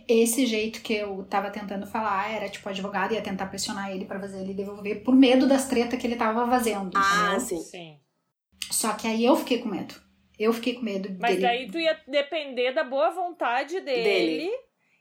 Esse jeito que eu tava tentando falar era, tipo, o advogado ia tentar pressionar ele pra fazer ele devolver por medo das tretas que ele tava fazendo. Ah, entendeu? sim. Sim. Só que aí eu fiquei com medo. Eu fiquei com medo Mas dele. daí tu ia depender da boa vontade dele, Dele.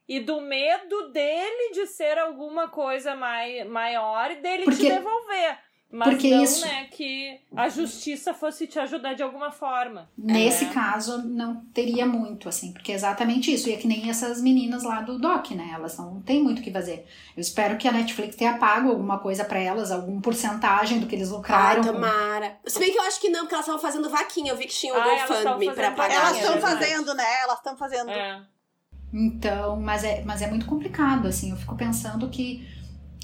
e do medo dele de ser alguma coisa mai, maior e dele Porque- te devolver. Mas porque não, isso- né, que a justiça fosse te ajudar de alguma forma. Nesse É. caso, não teria muito, assim, porque é exatamente isso. E é que nem essas meninas lá do Doc, né? Elas não têm muito o que fazer. Eu espero que a Netflix tenha pago alguma coisa pra elas, alguma porcentagem do que eles Ai, lucraram. com- tomara. Se bem que eu acho que não, porque elas estavam fazendo vaquinha. Eu vi que tinha um Ah, elas GoFundMe pra pagar. Elas estão é verdade. fazendo, né? Elas estão fazendo. É. Então, mas é, mas é muito complicado, assim. Eu fico pensando que,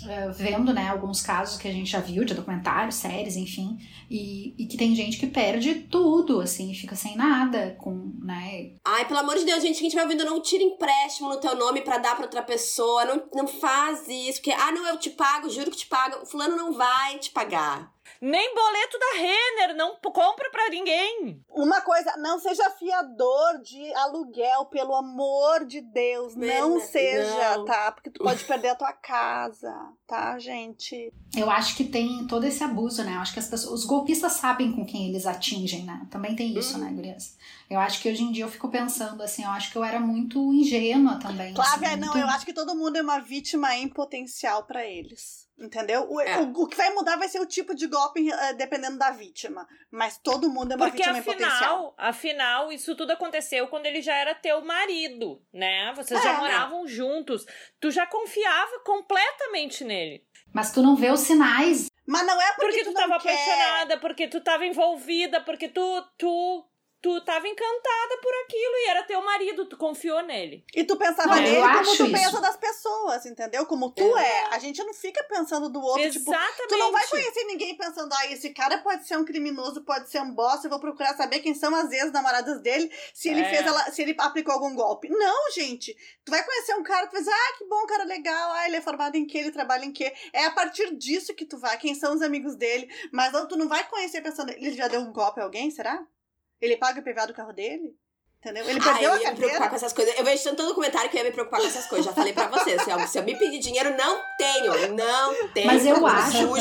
eh, vendo, né, alguns casos que a gente já viu de documentários, séries, enfim, e, e que tem gente que perde tudo, assim, fica sem nada, com, né, Ai, pelo amor de Deus, gente, quem estiver ouvindo, não tira empréstimo no teu nome pra dar pra outra pessoa. Não, não faz isso. Porque, ah, não, eu te pago, juro que te pago. Fulano não vai te pagar. Nem boleto da Renner, não compra pra ninguém. Uma coisa, não seja fiador de aluguel, pelo amor de Deus. Não Não. seja, tá? Porque tu pode perder a tua casa, tá, gente? Eu acho que tem todo esse abuso, né? Eu acho que as pessoas, os golpistas sabem com quem eles atingem, né? Também tem isso, Uhum. né, gurias? Eu acho que hoje em dia eu fico pensando assim, eu acho que eu era muito ingênua também. Flávia, assim, não, muito- eu acho que todo mundo é uma vítima em potencial pra eles. Entendeu? O, É. o, o que vai mudar vai ser o tipo de golpe eh, dependendo da vítima. Mas todo mundo é uma Porque vítima em potencial. afinal, afinal, isso tudo aconteceu quando ele já era teu marido, né? Vocês É. já moravam juntos. Tu já confiava completamente nele. Mas tu não vê os sinais. Mas não é porque, Porque, tu, tu não tava quer. apaixonada, porque tu tava envolvida, porque tu, tu, tu tava encantada por aquilo e era teu marido, tu confiou nele. E tu pensava Não, nele como tu isso. pensa das pessoas, entendeu? Como tu é. A gente não fica pensando do outro, tipo, Exatamente. Tu não vai conhecer ninguém pensando, ah, esse cara pode ser um criminoso, pode ser um bosta, eu vou procurar saber quem são as ex-namoradas dele, se ele É. fez ela, se ele aplicou algum golpe. Não, gente. Tu vai conhecer um cara, tu vai dizer, ah, que bom, cara legal, ah, ele é formado em quê, ele trabalha em quê. É a partir disso que tu vai, quem são os amigos dele. Mas não, tu não vai conhecer pensando, ele já deu um golpe a alguém, será? Ele paga o IPVA do carro dele? Entendeu? Ele Ai, perdeu eu a ia me preocupar com carteira. essas coisas. Eu vejo tanto documentário que eu ia me preocupar com essas coisas. Já falei pra vocês. Se eu, se eu me pedir dinheiro, não tenho. Não tenho. Mas eu acho.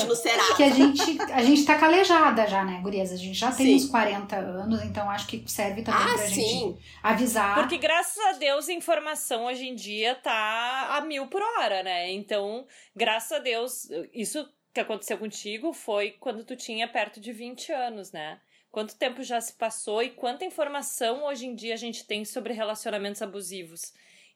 Que a gente, a gente tá calejada já, né, gurias? A gente já tem Sim. uns 40 anos, então acho que serve também Ah, pra gente sim. avisar. Porque graças a Deus a informação hoje em dia tá a mil por hora, né? Então, graças a Deus, isso que aconteceu contigo foi quando tu tinha perto de 20 anos, né? Quanto tempo já se passou e quanta informação hoje em dia a gente tem sobre relacionamentos abusivos.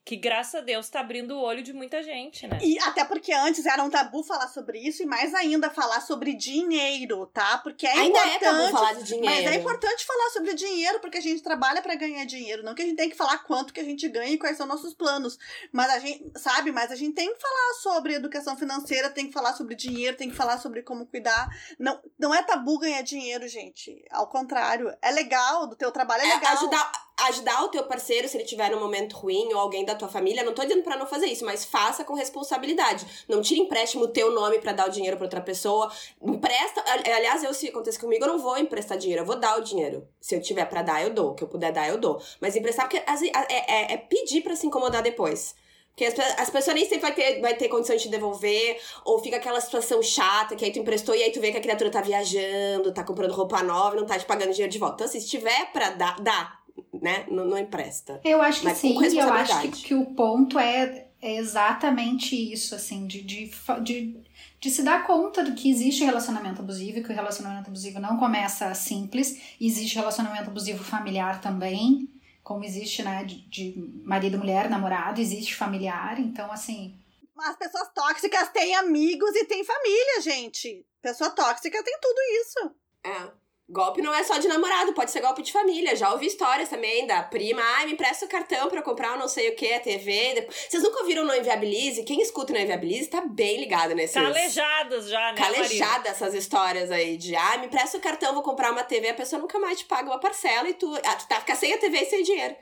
Que graças a Deus tá abrindo o olho de muita gente, né? E até porque antes era um tabu falar sobre isso, e mais ainda falar sobre dinheiro, tá? Porque é Ainda é importante. tabu falar de dinheiro. Mas é importante falar sobre dinheiro, porque a gente trabalha pra ganhar dinheiro. Não que a gente tem que falar quanto que a gente ganha e quais são nossos planos. Mas a gente, sabe? Mas a gente tem que falar sobre educação financeira, tem que falar sobre dinheiro, tem que falar sobre como cuidar. Não, não é tabu ganhar dinheiro, gente. Ao contrário. É legal, do teu trabalho é É, legal. ajudar, ajudar o teu parceiro se ele tiver num momento ruim, ou alguém da tua família, não tô dizendo pra não fazer isso, mas faça com responsabilidade. Não tire empréstimo teu nome para dar o dinheiro pra outra pessoa. Empresta. Aliás, eu, se acontecer comigo, eu não vou emprestar dinheiro, eu vou dar o dinheiro. Se eu tiver para dar, eu dou. Que eu puder dar, eu dou. Mas emprestar, porque é, é, é pedir para se incomodar depois. Porque as, as pessoas nem sempre vai ter, vai ter condição de te devolver, ou fica aquela situação chata que aí tu emprestou e aí tu vê que a criatura tá viajando, tá comprando roupa nova não tá te pagando dinheiro de volta. Então, assim, se tiver pra dar, dá, né? Não, não empresta. Eu acho que Mas sim, eu acho que, que o ponto é, é exatamente isso, assim, de, de, de, de se dar conta do que existe relacionamento abusivo, que o relacionamento abusivo não começa simples, existe relacionamento abusivo familiar também como existe, né, de, de marido, mulher, namorado, existe familiar, então assim. As pessoas tóxicas têm amigos e têm família, gente. Pessoa tóxica tem tudo isso. É. Golpe não é só de namorado, pode ser golpe de família. Já ouvi histórias também da prima. Ai, me empresta o cartão pra comprar não sei o que, a TV. Vocês nunca ouviram no Inviabilize? Quem escuta no Inviabilize tá bem ligado nesses... Calejadas já, né, Calejadas essas histórias aí de... Ai, me empresta o cartão, vou comprar uma TV. A pessoa nunca mais te paga uma parcela e tu, ah, tu tá, fica sem a TV e sem dinheiro.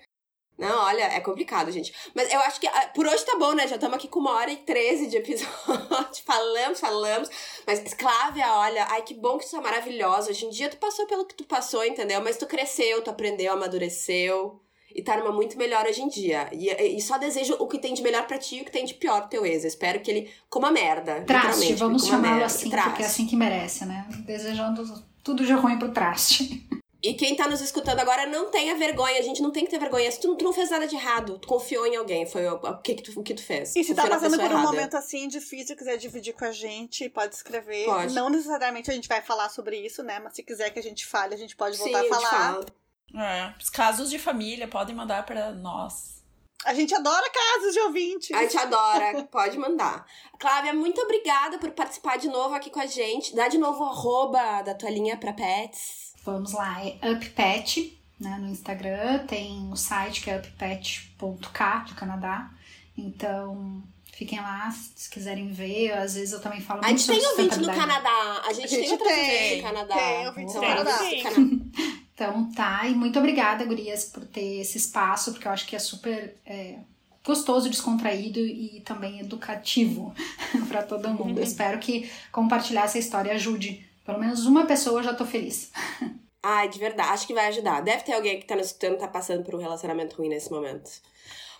Não, olha, é complicado, gente. Mas eu acho que ah, por hoje tá bom, né? Já estamos aqui com uma hora e treze de episódio. falamos, falamos. Mas, Clávia, olha, ai, que bom que tu é maravilhosa. Hoje em dia tu passou pelo que tu passou, entendeu? Mas tu cresceu, tu aprendeu, amadureceu. E tá numa muito melhor hoje em dia. E, e só desejo o que tem de melhor para ti e o que tem de pior pro teu ex. Eu espero que ele coma merda. Traste, vamos chamá-lo assim, Traste. porque é assim que merece, né? Desejando tudo de ruim pro traste. E quem tá nos escutando agora não tenha vergonha, a gente não tem que ter vergonha. Se tu, tu não fez nada de errado, tu confiou em alguém, foi o, o, que, que tu, o que tu fez. E se tá passando por um errada. momento assim difícil, quiser dividir com a gente, pode escrever. Pode. Não necessariamente a gente vai falar sobre isso, né? Mas se quiser que a gente fale, a gente pode voltar Sim, a falar. É, os casos de família podem mandar para nós. A gente adora casos de ouvintes. A gente adora, pode mandar. Clávia, muito obrigada por participar de novo aqui com a gente. Dá de novo o arroba da tua linha pra pets. Vamos lá, é UpPet, né, no Instagram, tem o site que é uppet.k do Canadá. Então, fiquem lá se quiserem ver. Às vezes eu também falo A gente tem ouvinte no Canadá. A gente, a gente tem outra tem, no Canadá. Tem ouvinte no Canadá. Então tá, e muito obrigada, Gurias, por ter esse espaço, porque eu acho que é super é, gostoso, descontraído e também educativo para todo mundo. Espero que compartilhar essa história ajude pelo menos uma pessoa, eu já tô feliz. Ai, de verdade, acho que vai ajudar. Deve ter alguém que tá nos escutando tá passando por um relacionamento ruim nesse momento.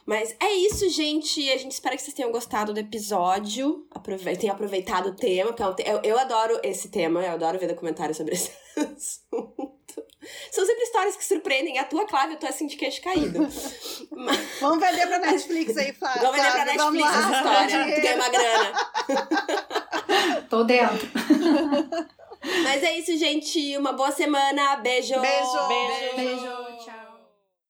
Mas é isso, gente. A gente espera que vocês tenham gostado do episódio. Aprove tenham aproveitado o tema, porque é eu, eu adoro esse tema, eu adoro ver documentários sobre esse assunto. São sempre histórias que surpreendem. A tua, Cláudia, eu tô assim de queixo caído. Mas... Vamos vender pra Netflix aí, Flávia. Vamos vender pra Netflix essa história. Tu ganha uma grana. Tô dentro. Mas é isso, gente. Uma boa semana. Beijo. Beijo. Beijo. Beijo.